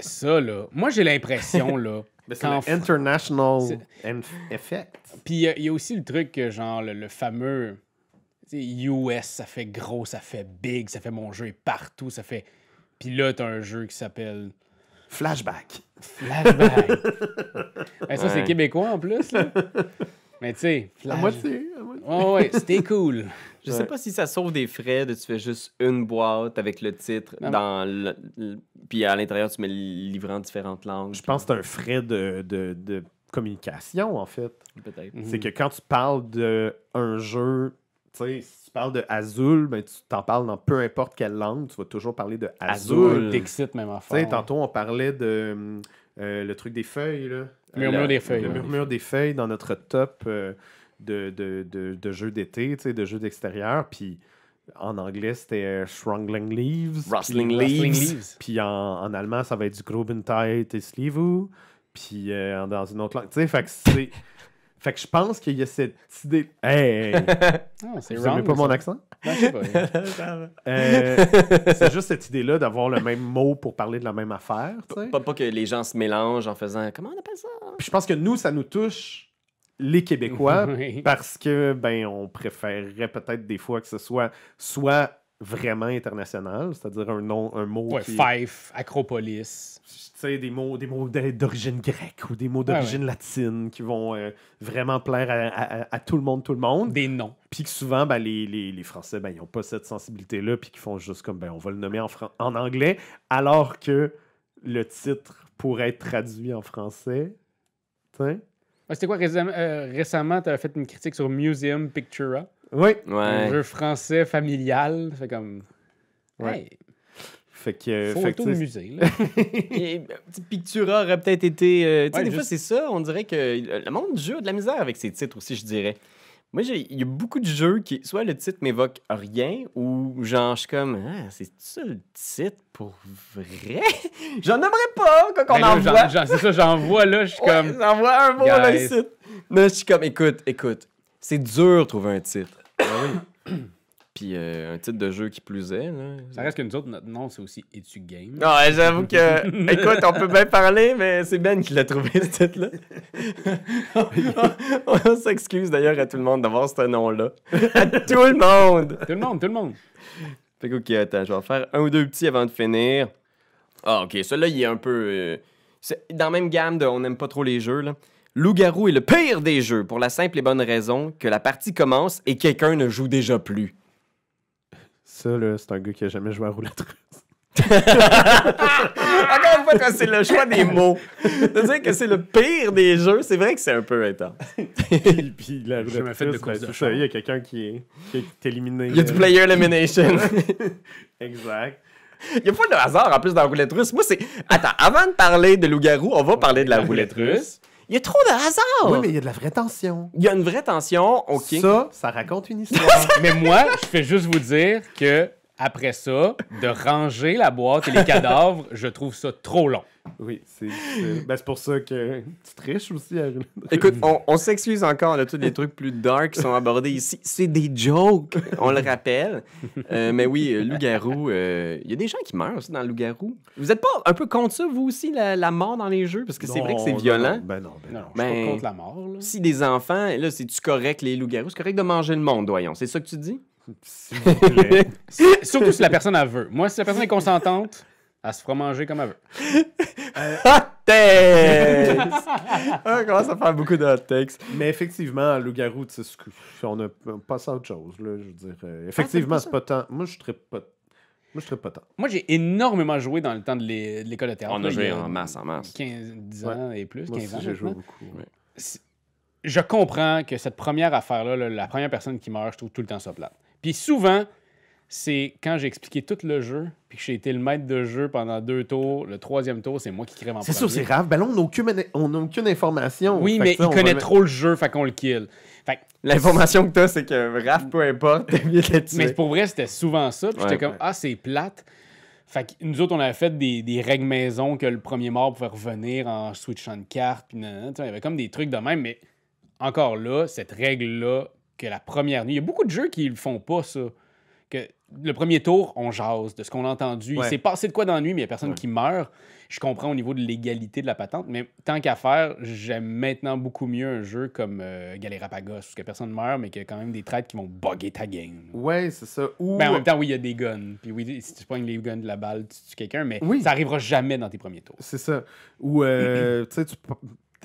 Ça, là. Moi, j'ai l'impression, là. Mais c'est International C'est- Effect. Puis il y a- il y, a aussi le truc, genre, le, le fameux. US, ça fait gros, ça fait big, ça fait mon jeu est partout, ça fait. Puis là, t'as un jeu qui s'appelle Flashback. Flashback. Ben, ça, c'est québécois en plus, là. Mais tu sais, À Flash... moitié. à moitié. Ouais, ouais, c'était cool. Je sais pas si ça sauve des frais de tu fais juste une boîte avec le titre Non. dans le, le- puis à l'intérieur tu mets le livre en différentes langues. Je pense que c'est un frais de, de, de communication, en fait. peut-être. C'est que quand tu parles d'un jeu, sais, si tu parles de Azul, ben, tu t'en parles dans peu importe quelle langue, tu vas toujours parler de Azul. Azul. Même affaire. sais, tantôt, on parlait de euh, le truc des feuilles, là. Murmure Le- des feuilles, Le ouais. murmure des feuilles dans notre top euh, de, de, de, de jeux d'été, tu sais, de jeux d'extérieur. Puis en anglais, c'était euh, Shrungling Leaves. Rustling Leaves. Rustling Leaves. Puis en, en allemand, ça va être du Grobentheit et Slivu. Puis euh, dans une autre langue. Tu sais, fait que c'est. Fait que je pense qu'il y a cette idée. Hey! Non, c'est Vous wrong, aimez pas mon accent? Non, je sais pas. Euh, c'est juste cette idée-là d'avoir le même mot pour parler de la même affaire. sais. Pas, pas que les gens se mélangent en faisant comment on appelle ça? Puis je pense que nous, ça nous touche, les Québécois, Oui. parce que, ben, on préférerait peut-être des fois que ce soit soit vraiment international, c'est-à-dire un nom, un mot Ouais, qui... Fife, Acropolis. tu sais, des mots, des mots d'origine grecque ou des mots d'origine latine qui vont euh, vraiment plaire à, à- à tout le monde, tout le monde. Des noms. Puis que souvent, ben, les, les, les Français, ben, ils n'ont pas cette sensibilité-là, puis qu'ils font juste comme, ben, on va le nommer en, fran- en anglais, alors que le titre pourrait être traduit en français. Tu sais? Ouais, C'était quoi récemment, euh, récemment tu as fait une critique sur Museum Pictura, Oui. un jeu français familial. Fait comme. Ouais. Hey, Fait que. euh, fait que, photo de musée. Là. Et, euh, petit Pictura aurait peut-être été. euh, tu sais, Ouais, des fois, juste- c'est ça. On dirait que le monde du jeu a de la misère avec ses titres aussi, je dirais. Moi, j'ai- il y a beaucoup de jeux qui, soit le titre m'évoque rien, ou genre, je suis comme, ah, c'est ça le titre pour vrai? J'en aimerais pas, quand on Ben en voit. j'en- C'est ça, j'en vois là, je suis Ouais, comme. J'en vois un mot là ici. Non, je suis comme, écoute, écoute, c'est dur de trouver un titre. Puis euh, un titre de jeu qui plus est. Là. Ça reste que nous autres, notre nom, c'est aussi Etu Game. Non, ouais, j'avoue que. Écoute, on peut bien parler, mais c'est Ben qui l'a trouvé, ce titre-là. on s'excuse d'ailleurs à tout le monde d'avoir ce nom-là. À tout le monde! Tout le monde, tout le monde. Fait que, ok, attends, je vais en faire un ou deux petits avant de finir. Ah, ok, celui-là, il est un peu. euh, c'est dans la même gamme de On n'aime pas trop les jeux, là. Loup-garou est le pire des jeux pour la simple et bonne raison que la partie commence et quelqu'un ne joue déjà plus. Ça, là, c'est un gars qui a jamais joué à roulette russe. Encore une fois, quand c'est le choix des mots, de dire que c'est le pire des jeux, c'est vrai que c'est un peu intense. puis, puis la roulette fait de ben, de ça, Il y a quelqu'un qui est, qui est éliminé. Il y a du euh, player elimination. Exact. Il n'y a pas de hasard en plus dans la roulette russe. Moi, c'est. Attends, avant de parler de loup-garou, on va parler de la, roulette russe. Il y a trop de hasard. Oui, mais il y a de la vraie tension. Il y a une vraie tension, ok. Ça, ça raconte une histoire. Mais moi, je fais juste vous dire que Après ça, de ranger la boîte et les cadavres, je trouve ça trop long. Oui, c'est ben, c'est pour ça que tu triches aussi. Écoute, on, on s'excuse encore de tous les trucs plus dark qui sont abordés ici. C'est des jokes, on le rappelle. Euh, mais oui, euh, loup-garou, euh, il y a des gens qui meurent aussi dans le loup-garou. Vous êtes pas un peu contre ça, vous aussi, la, la mort dans les jeux? Parce que c'est vrai que c'est violent. non, Ben non, ben Non, non. je suis Ben, pas contre la mort. là. Si des enfants, là, c'est-tu correct, les loups-garous? C'est correct de manger le monde, voyons. C'est ça que tu dis? S'il vous plaît. Surtout si la personne elle veut. Moi, si la personne est consentante, elle se fera manger comme elle veut. Hot takes! ah, on commence à faire beaucoup de hot takes. Mais effectivement, loup-garou, tu sais, ce que- on a passé à autre chose. Là, je veux dire, euh, effectivement, pas c'est pas tant. Moi, je serais pas. Moi, je serais pas tant. Moi, j'ai énormément joué dans le temps de l'é- de l'école de théâtre. On a joué en masse, en masse. 15, 10 ans et plus, Moi 15 aussi, ans. j'ai joué beaucoup. ouais. je comprends que cette première affaire-là, là, la première personne qui meurt, je trouve tout le temps ça plate. Puis souvent, c'est quand j'ai expliqué tout le jeu, puis que j'ai été le maître de jeu pendant deux tours, le troisième tour, c'est moi qui crève en C'est premier. sûr, c'est grave. Ben là, on n'a aucune, on n'a aucune information. Oui, mais ça, il on connaît va- trop le jeu, fait qu'on le kill. Fait que- L'information que t'as, c'est que Raph, peu importe, t'as bien le tuer. mais pour vrai, c'était souvent ça. Puis Ouais, j'étais comme, ouais. ah, c'est plate. Fait que nous autres, on avait fait des, des règles maison que le premier mort pouvait revenir en switchant de carte. Puis nanana, tu sais, il y avait comme des trucs de même. Mais encore là, cette règle-là, que la première nuit, il y a beaucoup de jeux qui le font pas, ça. Que le premier tour, on jase de ce qu'on a entendu. Ouais. Il s'est passé de quoi dans la nuit, mais il n'y a personne Ouais. qui meurt. Je comprends au niveau de l'égalité de la patente, mais tant qu'à faire, j'aime maintenant beaucoup mieux un jeu comme euh, Galerapagos, où que personne meurt, mais qu'il y a quand même des traites qui vont bugger ta game. Ouais, c'est ça. Ou. Ben, en même temps, oui, il y a des guns. Puis oui, si tu pognes les guns de la balle, tu tues quelqu'un, mais Oui. ça arrivera jamais dans tes premiers tours. C'est ça. Ou, euh, tu sais, tu-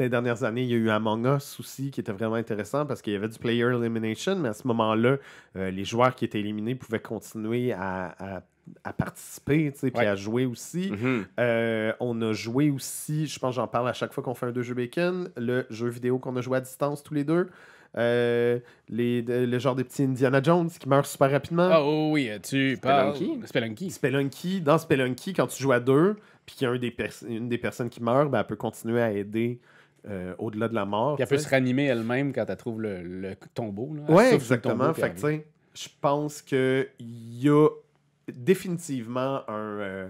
des dernières années, il y a eu Among Us aussi, qui était vraiment intéressant parce qu'il y avait du player elimination, mais à ce moment-là, euh, les joueurs qui étaient éliminés pouvaient continuer à, à- à participer, tu sais, puis Ouais. à jouer aussi. Mhm. Euh, on a joué aussi, je pense que j'en parle à chaque fois qu'on fait un deux jeux bacon, le jeu vidéo qu'on a joué à distance tous les deux. Euh, les, de- le genre des petits Indiana Jones qui meurent super rapidement. Ah oh, oui, tu parles... Spelunky? Spelunky. Spelunky, dans Spelunky, quand tu joues à deux, puis qu'il y a un des pers- une des personnes qui meurt, ben, elle peut continuer à aider euh, au-delà de la mort. Puis elle peut se ranimer elle-même quand elle trouve le, le tombeau. Le exactement. tombeau, Fait que, tu sais, je pense qu'il y a définitivement un, euh,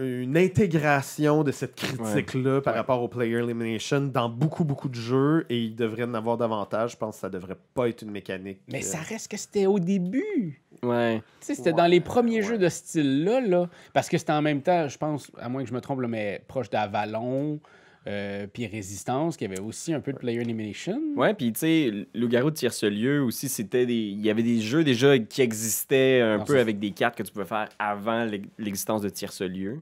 une intégration de cette critique-là par Ouais. rapport au player elimination dans beaucoup, beaucoup de jeux et il devrait en avoir davantage. Je pense que ça devrait pas être une mécanique. Mais euh, ça reste que c'était au début. Ouais. Tu sais, c'était Ouais, dans les premiers ouais. jeux de ce style-là, là, parce que c'était en même temps, je pense, à moins que je me trompe, là, mais proche d'Avalon, euh, puis Résistance, qui avait aussi un peu de player elimination. Ouais, puis tu sais, Loup-garou de Tierce-Lieu aussi, c'était des. Il y avait des jeux déjà qui existaient un Non, peu avec des cartes que tu pouvais faire avant l'ex- l'existence de Tierce-Lieu.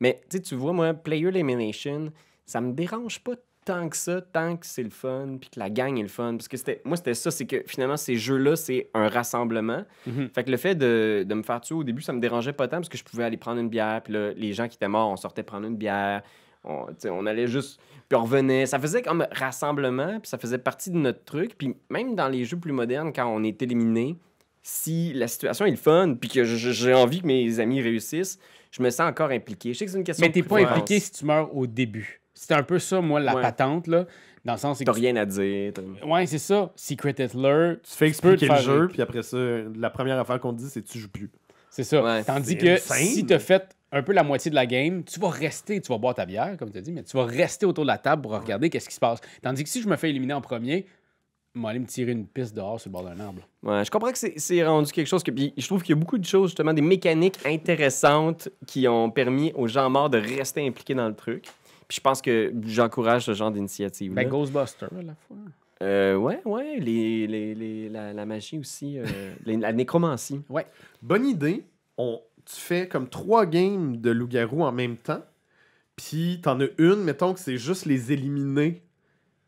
Mais tu sais, tu vois, moi, Player Elimination, ça me dérange pas tant que ça, tant que c'est le fun, puis que la gang est le fun. Parce que c'était, moi, c'était ça, c'est que finalement, ces jeux-là, c'est un rassemblement. Mhm. Fait que le fait de, de me faire tuer au début, ça me dérangeait pas tant parce que je pouvais aller prendre une bière, puis là, les gens qui étaient morts, on sortait prendre une bière. On, on allait juste. Puis on revenait. Ça faisait comme rassemblement, puis ça faisait partie de notre truc. Puis même dans les jeux plus modernes, quand on est éliminé, si la situation est le fun, puis que j'ai envie que mes amis réussissent, je me sens encore impliqué. Je sais que c'est une question Mais t'es pas impliqué si tu meurs au début. C'était un peu ça, moi, la Ouais. patente, là, dans le sens... c'est T'as rien à dire. t'as- Ouais, c'est ça. Secret Hitler, Tu fais expliquer le jeu, puis après ça, la première affaire qu'on te dit, c'est tu joues plus. C'est ça. Ouais, Tandis c'est que insane. si tu as fait un peu la moitié de la game, tu vas rester, tu vas boire ta bière, comme tu as dit, mais tu vas rester autour de la table pour regarder qu'est-ce qui se passe. Tandis que si je me fais éliminer en premier, je vais aller me tirer une piste dehors sur le bord d'un arbre. Ouais, je comprends que c'est- rendu quelque chose que. Puis je trouve qu'il y a beaucoup de choses, justement, des mécaniques intéressantes qui ont permis aux gens morts de rester impliqués dans le truc. Puis je pense que j'encourage ce genre d'initiative. Ben, Ghostbuster, à la fois. Euh, ouais, ouais, les, les, les- la, la magie aussi, euh, les- la nécromancie. Bonne idée. On, tu fais comme trois games de loup-garou en même temps. Puis t'en as une, mettons que c'est juste les éliminer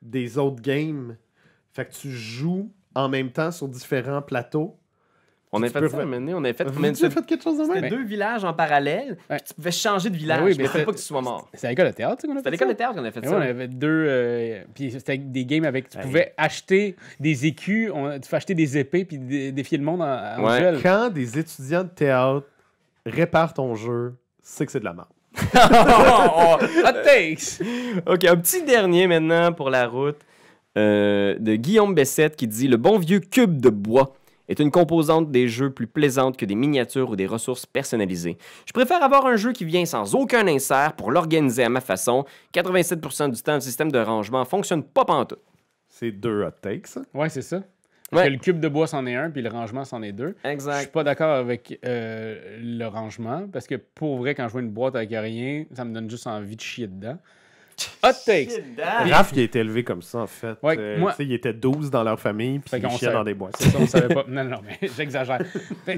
des autres games. Fait que tu joues en même temps sur différents plateaux. On a fait ça, faire- on a fait, mais avez c'était- fait quelque chose de même? deux villages en parallèle, Ouais. puis tu pouvais changer de village, Ben oui, mais mais pas que tu sois mort. C'est à l'école de théâtre, ça, qu'on a C'était à fait l'école ça? de théâtre qu'on a fait Mais ça. ouais, on avait deux. euh, puis c'était des games avec. Tu Hey. pouvais acheter des écus, on- tu pouvais acheter des épées puis dé- défier le monde en, en Ouais. duel. Quand des étudiants de théâtre réparent ton jeu, c'est que c'est de la merde. Hot takes! OK, un petit dernier maintenant pour la route euh, de Guillaume Bessette qui dit Le bon vieux cube de bois est une composante des jeux plus plaisante que des miniatures ou des ressources personnalisées. Je préfère avoir un jeu qui vient sans aucun insert pour l'organiser à ma façon. 87% du temps, le système de rangement fonctionne pas pantoute. C'est deux hot takes. ça. Ouais, c'est ça. Parce Ouais. que le cube de bois, c'en est un, puis le rangement, c'en est deux. Je suis Exact. pas d'accord avec euh, le rangement, parce que pour vrai, quand je vois une boîte avec rien, ça me donne juste envie de chier dedans. Hot takes! Raph, il a été élevé comme ça, en fait. Ouais, Euh, moi- tu sais, il était 12 dans leur famille, puis il chiait dans des boîtes. C'est ça, on savait pas. Non, non, mais j'exagère.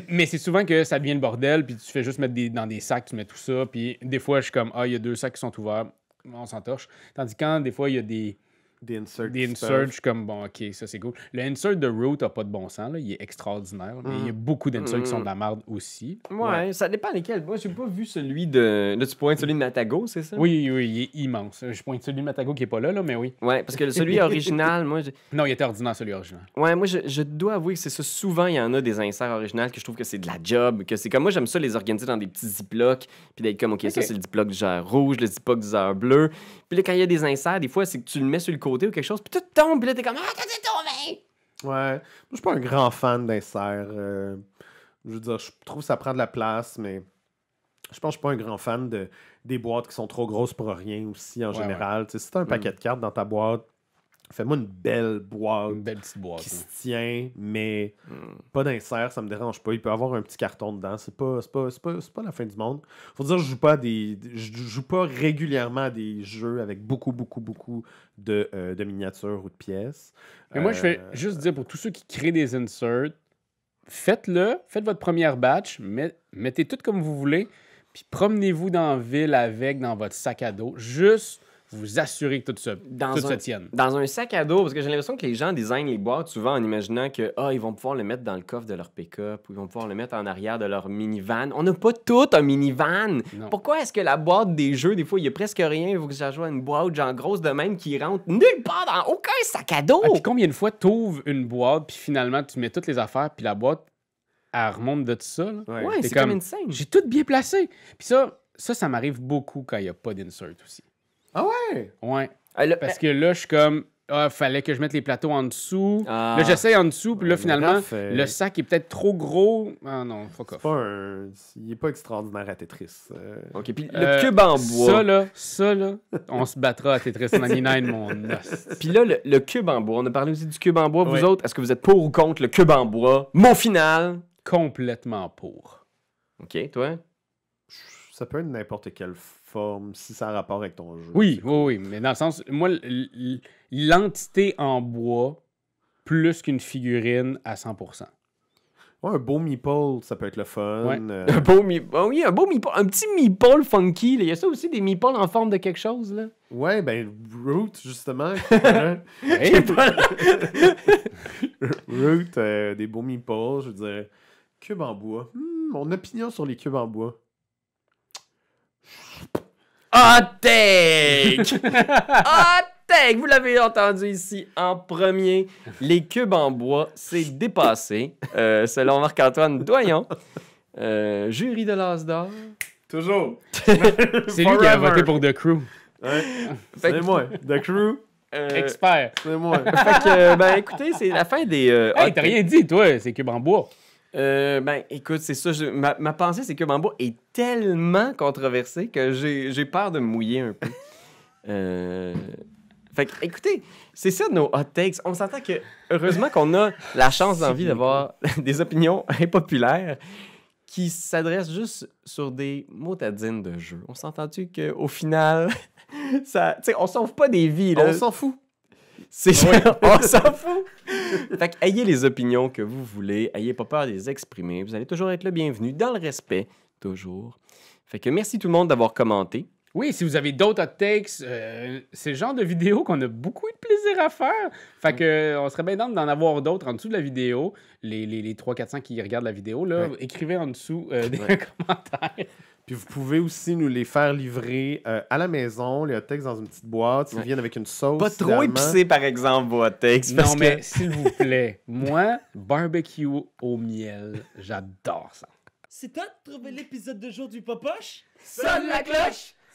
Mais c'est souvent que ça devient le bordel, puis tu fais juste mettre des, dans des sacs, tu mets tout ça, puis des fois, je suis comme, ah, il y a deux sacs qui sont ouverts, on s'entorche. Tandis que quand, des fois, il y a des, Des inserts. des qui se inserts, peuvent. je suis comme, bon, ok, ça c'est cool. Le insert de Root a pas de bon sens, là, il est extraordinaire, mais il y a beaucoup d'inserts qui sont de la merde aussi. Ouais, ça dépend lesquels. Moi, j'ai pas vu celui de. Là, tu pointes celui de Matago, c'est ça? Oui, oui, il est immense. Je pointe celui de Matago qui est pas là, là, mais oui. Ouais, parce que celui original, moi, Non, il était ordinaire, celui original. ouais, moi, je, je dois avouer que c'est ça. Souvent, il y en a des inserts originaux que je trouve que c'est de la job. Que c'est comme moi, j'aime ça les organiser dans des petits ziplocs. Puis d'être comme, OK, ça, c'est le ziploc du genre rouge, le ziploc du genre bleu. Puis là, quand il y a des inserts, des fois, c'est que tu le mets sur le côté ou quelque chose, puis tout tombe, puis là, t'es comme, ah, t'as tombé! Ouais. Moi, je suis pas un grand fan d'inserts. euh, je veux dire, je trouve que ça prend de la place, mais je pense que je suis pas un grand fan de, des boîtes qui sont trop grosses pour rien aussi, en Ouais, général. Tu sais, si t'as un paquet de cartes dans ta boîte, fais-moi une belle boîte Une belle petite boîte. qui se tient, mais Hmm. pas d'insert, ça me dérange pas. Il peut avoir un petit carton dedans. C'est pas, c'est pas, c'est pas, pas la fin du monde. Faut dire, je joue pas des. Je joue pas régulièrement à des jeux avec beaucoup, beaucoup, beaucoup de, euh, de miniatures ou de pièces. Mais moi, je fais Euh, juste dire pour tous ceux qui créent des inserts, faites-le, faites votre première batch, met- mettez tout comme vous voulez, puis promenez-vous dans la ville avec, dans votre sac à dos, juste vous assurer que tout, se, Dans tout un- se tienne. Dans un sac à dos, parce que j'ai l'impression que les gens designent les boîtes souvent en imaginant que ah, ils vont pouvoir le mettre dans le coffre de leur pick-up ou ils vont pouvoir le mettre en arrière de leur minivan. On n'a pas tout un minivan. Non. Pourquoi est-ce que la boîte des jeux, des fois, il y a presque rien, il faut que j'ajoute une boîte genre grosse de même qui rentre nulle part dans aucun sac à dos? Ah, puis combien de fois tu ouvres une boîte, puis finalement tu mets toutes les affaires, puis la boîte, elle remonte de tout ça. là? Ouais. c'est comme comme- une scène. J'ai tout bien placé. Puis ça, ça, ça m'arrive beaucoup quand il n'y a pas d'insert aussi. Ah ouais? Ouais. Parce que là, je suis comme, ah, fallait que je mette les plateaux en dessous. Ah. Là, j'essaye en dessous, puis là, finalement, euh, le sac est peut-être trop gros. Ah non, fuck off. Pas un... Il est pas extraordinaire à Tetris. euh. OK, puis le Euh, cube en bois. Ça, là, ça, là, on se battra à Tetris 99, mon os. Puis là, le, le cube en bois. On a parlé aussi du cube en bois. Vous autres, est-ce que vous êtes pour ou contre le cube en bois? Mot final. Complètement pour. OK, toi? Ça peut être n'importe quelle si ça a rapport avec ton jeu. Oui, oui, oui, mais dans le sens, moi, l'entité en bois, plus qu'une figurine à 100%. Ouais, un beau meeple, ça peut être le fun. Ouais. euh, Un beau mi- oh oui, un beau meeple, un petit meeple funky. là. Il y a ça aussi, des meeples en forme de quelque chose. Là. ouais, ben, Root, justement. hein. Root, euh, des beaux meeples, je veux dire. Cube en bois. Hmm, mon opinion sur les cubes en bois. Hot take! Hot take! Vous l'avez entendu ici en premier. Les cubes en bois, c'est dépassé. Euh, selon Marc-Antoine Doyon, euh, jury de l'As d'or. Toujours. c'est lui qui a voté pour The Crew. Ouais. C'est moi. The Crew, Euh, Expert. c'est moi. fait que, ben écoutez, c'est la fin des. euh, Hey, t'as rien dit, toi, c'est cube en bois. Euh, ben, écoute, c'est ça. je- ma, ma pensée, c'est que Bambo est tellement controversé que j'ai j'ai peur de me mouiller un peu. Euh, Fait que, écoutez, c'est ça nos hot takes. On s'entend que, heureusement qu'on a la chance d'envie d'avoir des opinions impopulaires qui s'adressent juste sur des motadines de jeu. On s'entend-tu qu'au final, ça, on sauve pas des vies, là? On s'en fout. C'est ça, on s'en fout. fait que ayez les opinions que vous voulez, ayez pas peur de les exprimer. Vous allez toujours être le bienvenu, dans le respect, toujours. Fait que merci tout le monde d'avoir commenté. Oui, si vous avez d'autres hot takes, euh, c'est le genre de vidéo qu'on a beaucoup de plaisir à faire. Fait que, euh, on serait bien d'en avoir d'autres en dessous de la vidéo. Les, les, les 300-400 qui regardent la vidéo, là, Ouais. écrivez en dessous euh, des Ouais. commentaires. Puis vous pouvez aussi nous les faire livrer euh, à la maison, les hot takes dans une petite boîte. Ils Ouais. viennent avec une sauce. Pas trop épicé, par exemple, vos hot takes. parce Non, mais que- s'il vous plaît, moi, barbecue au miel, j'adore ça. C'est toi de trouver l'épisode de jour du Popoche? Sonne la cloche!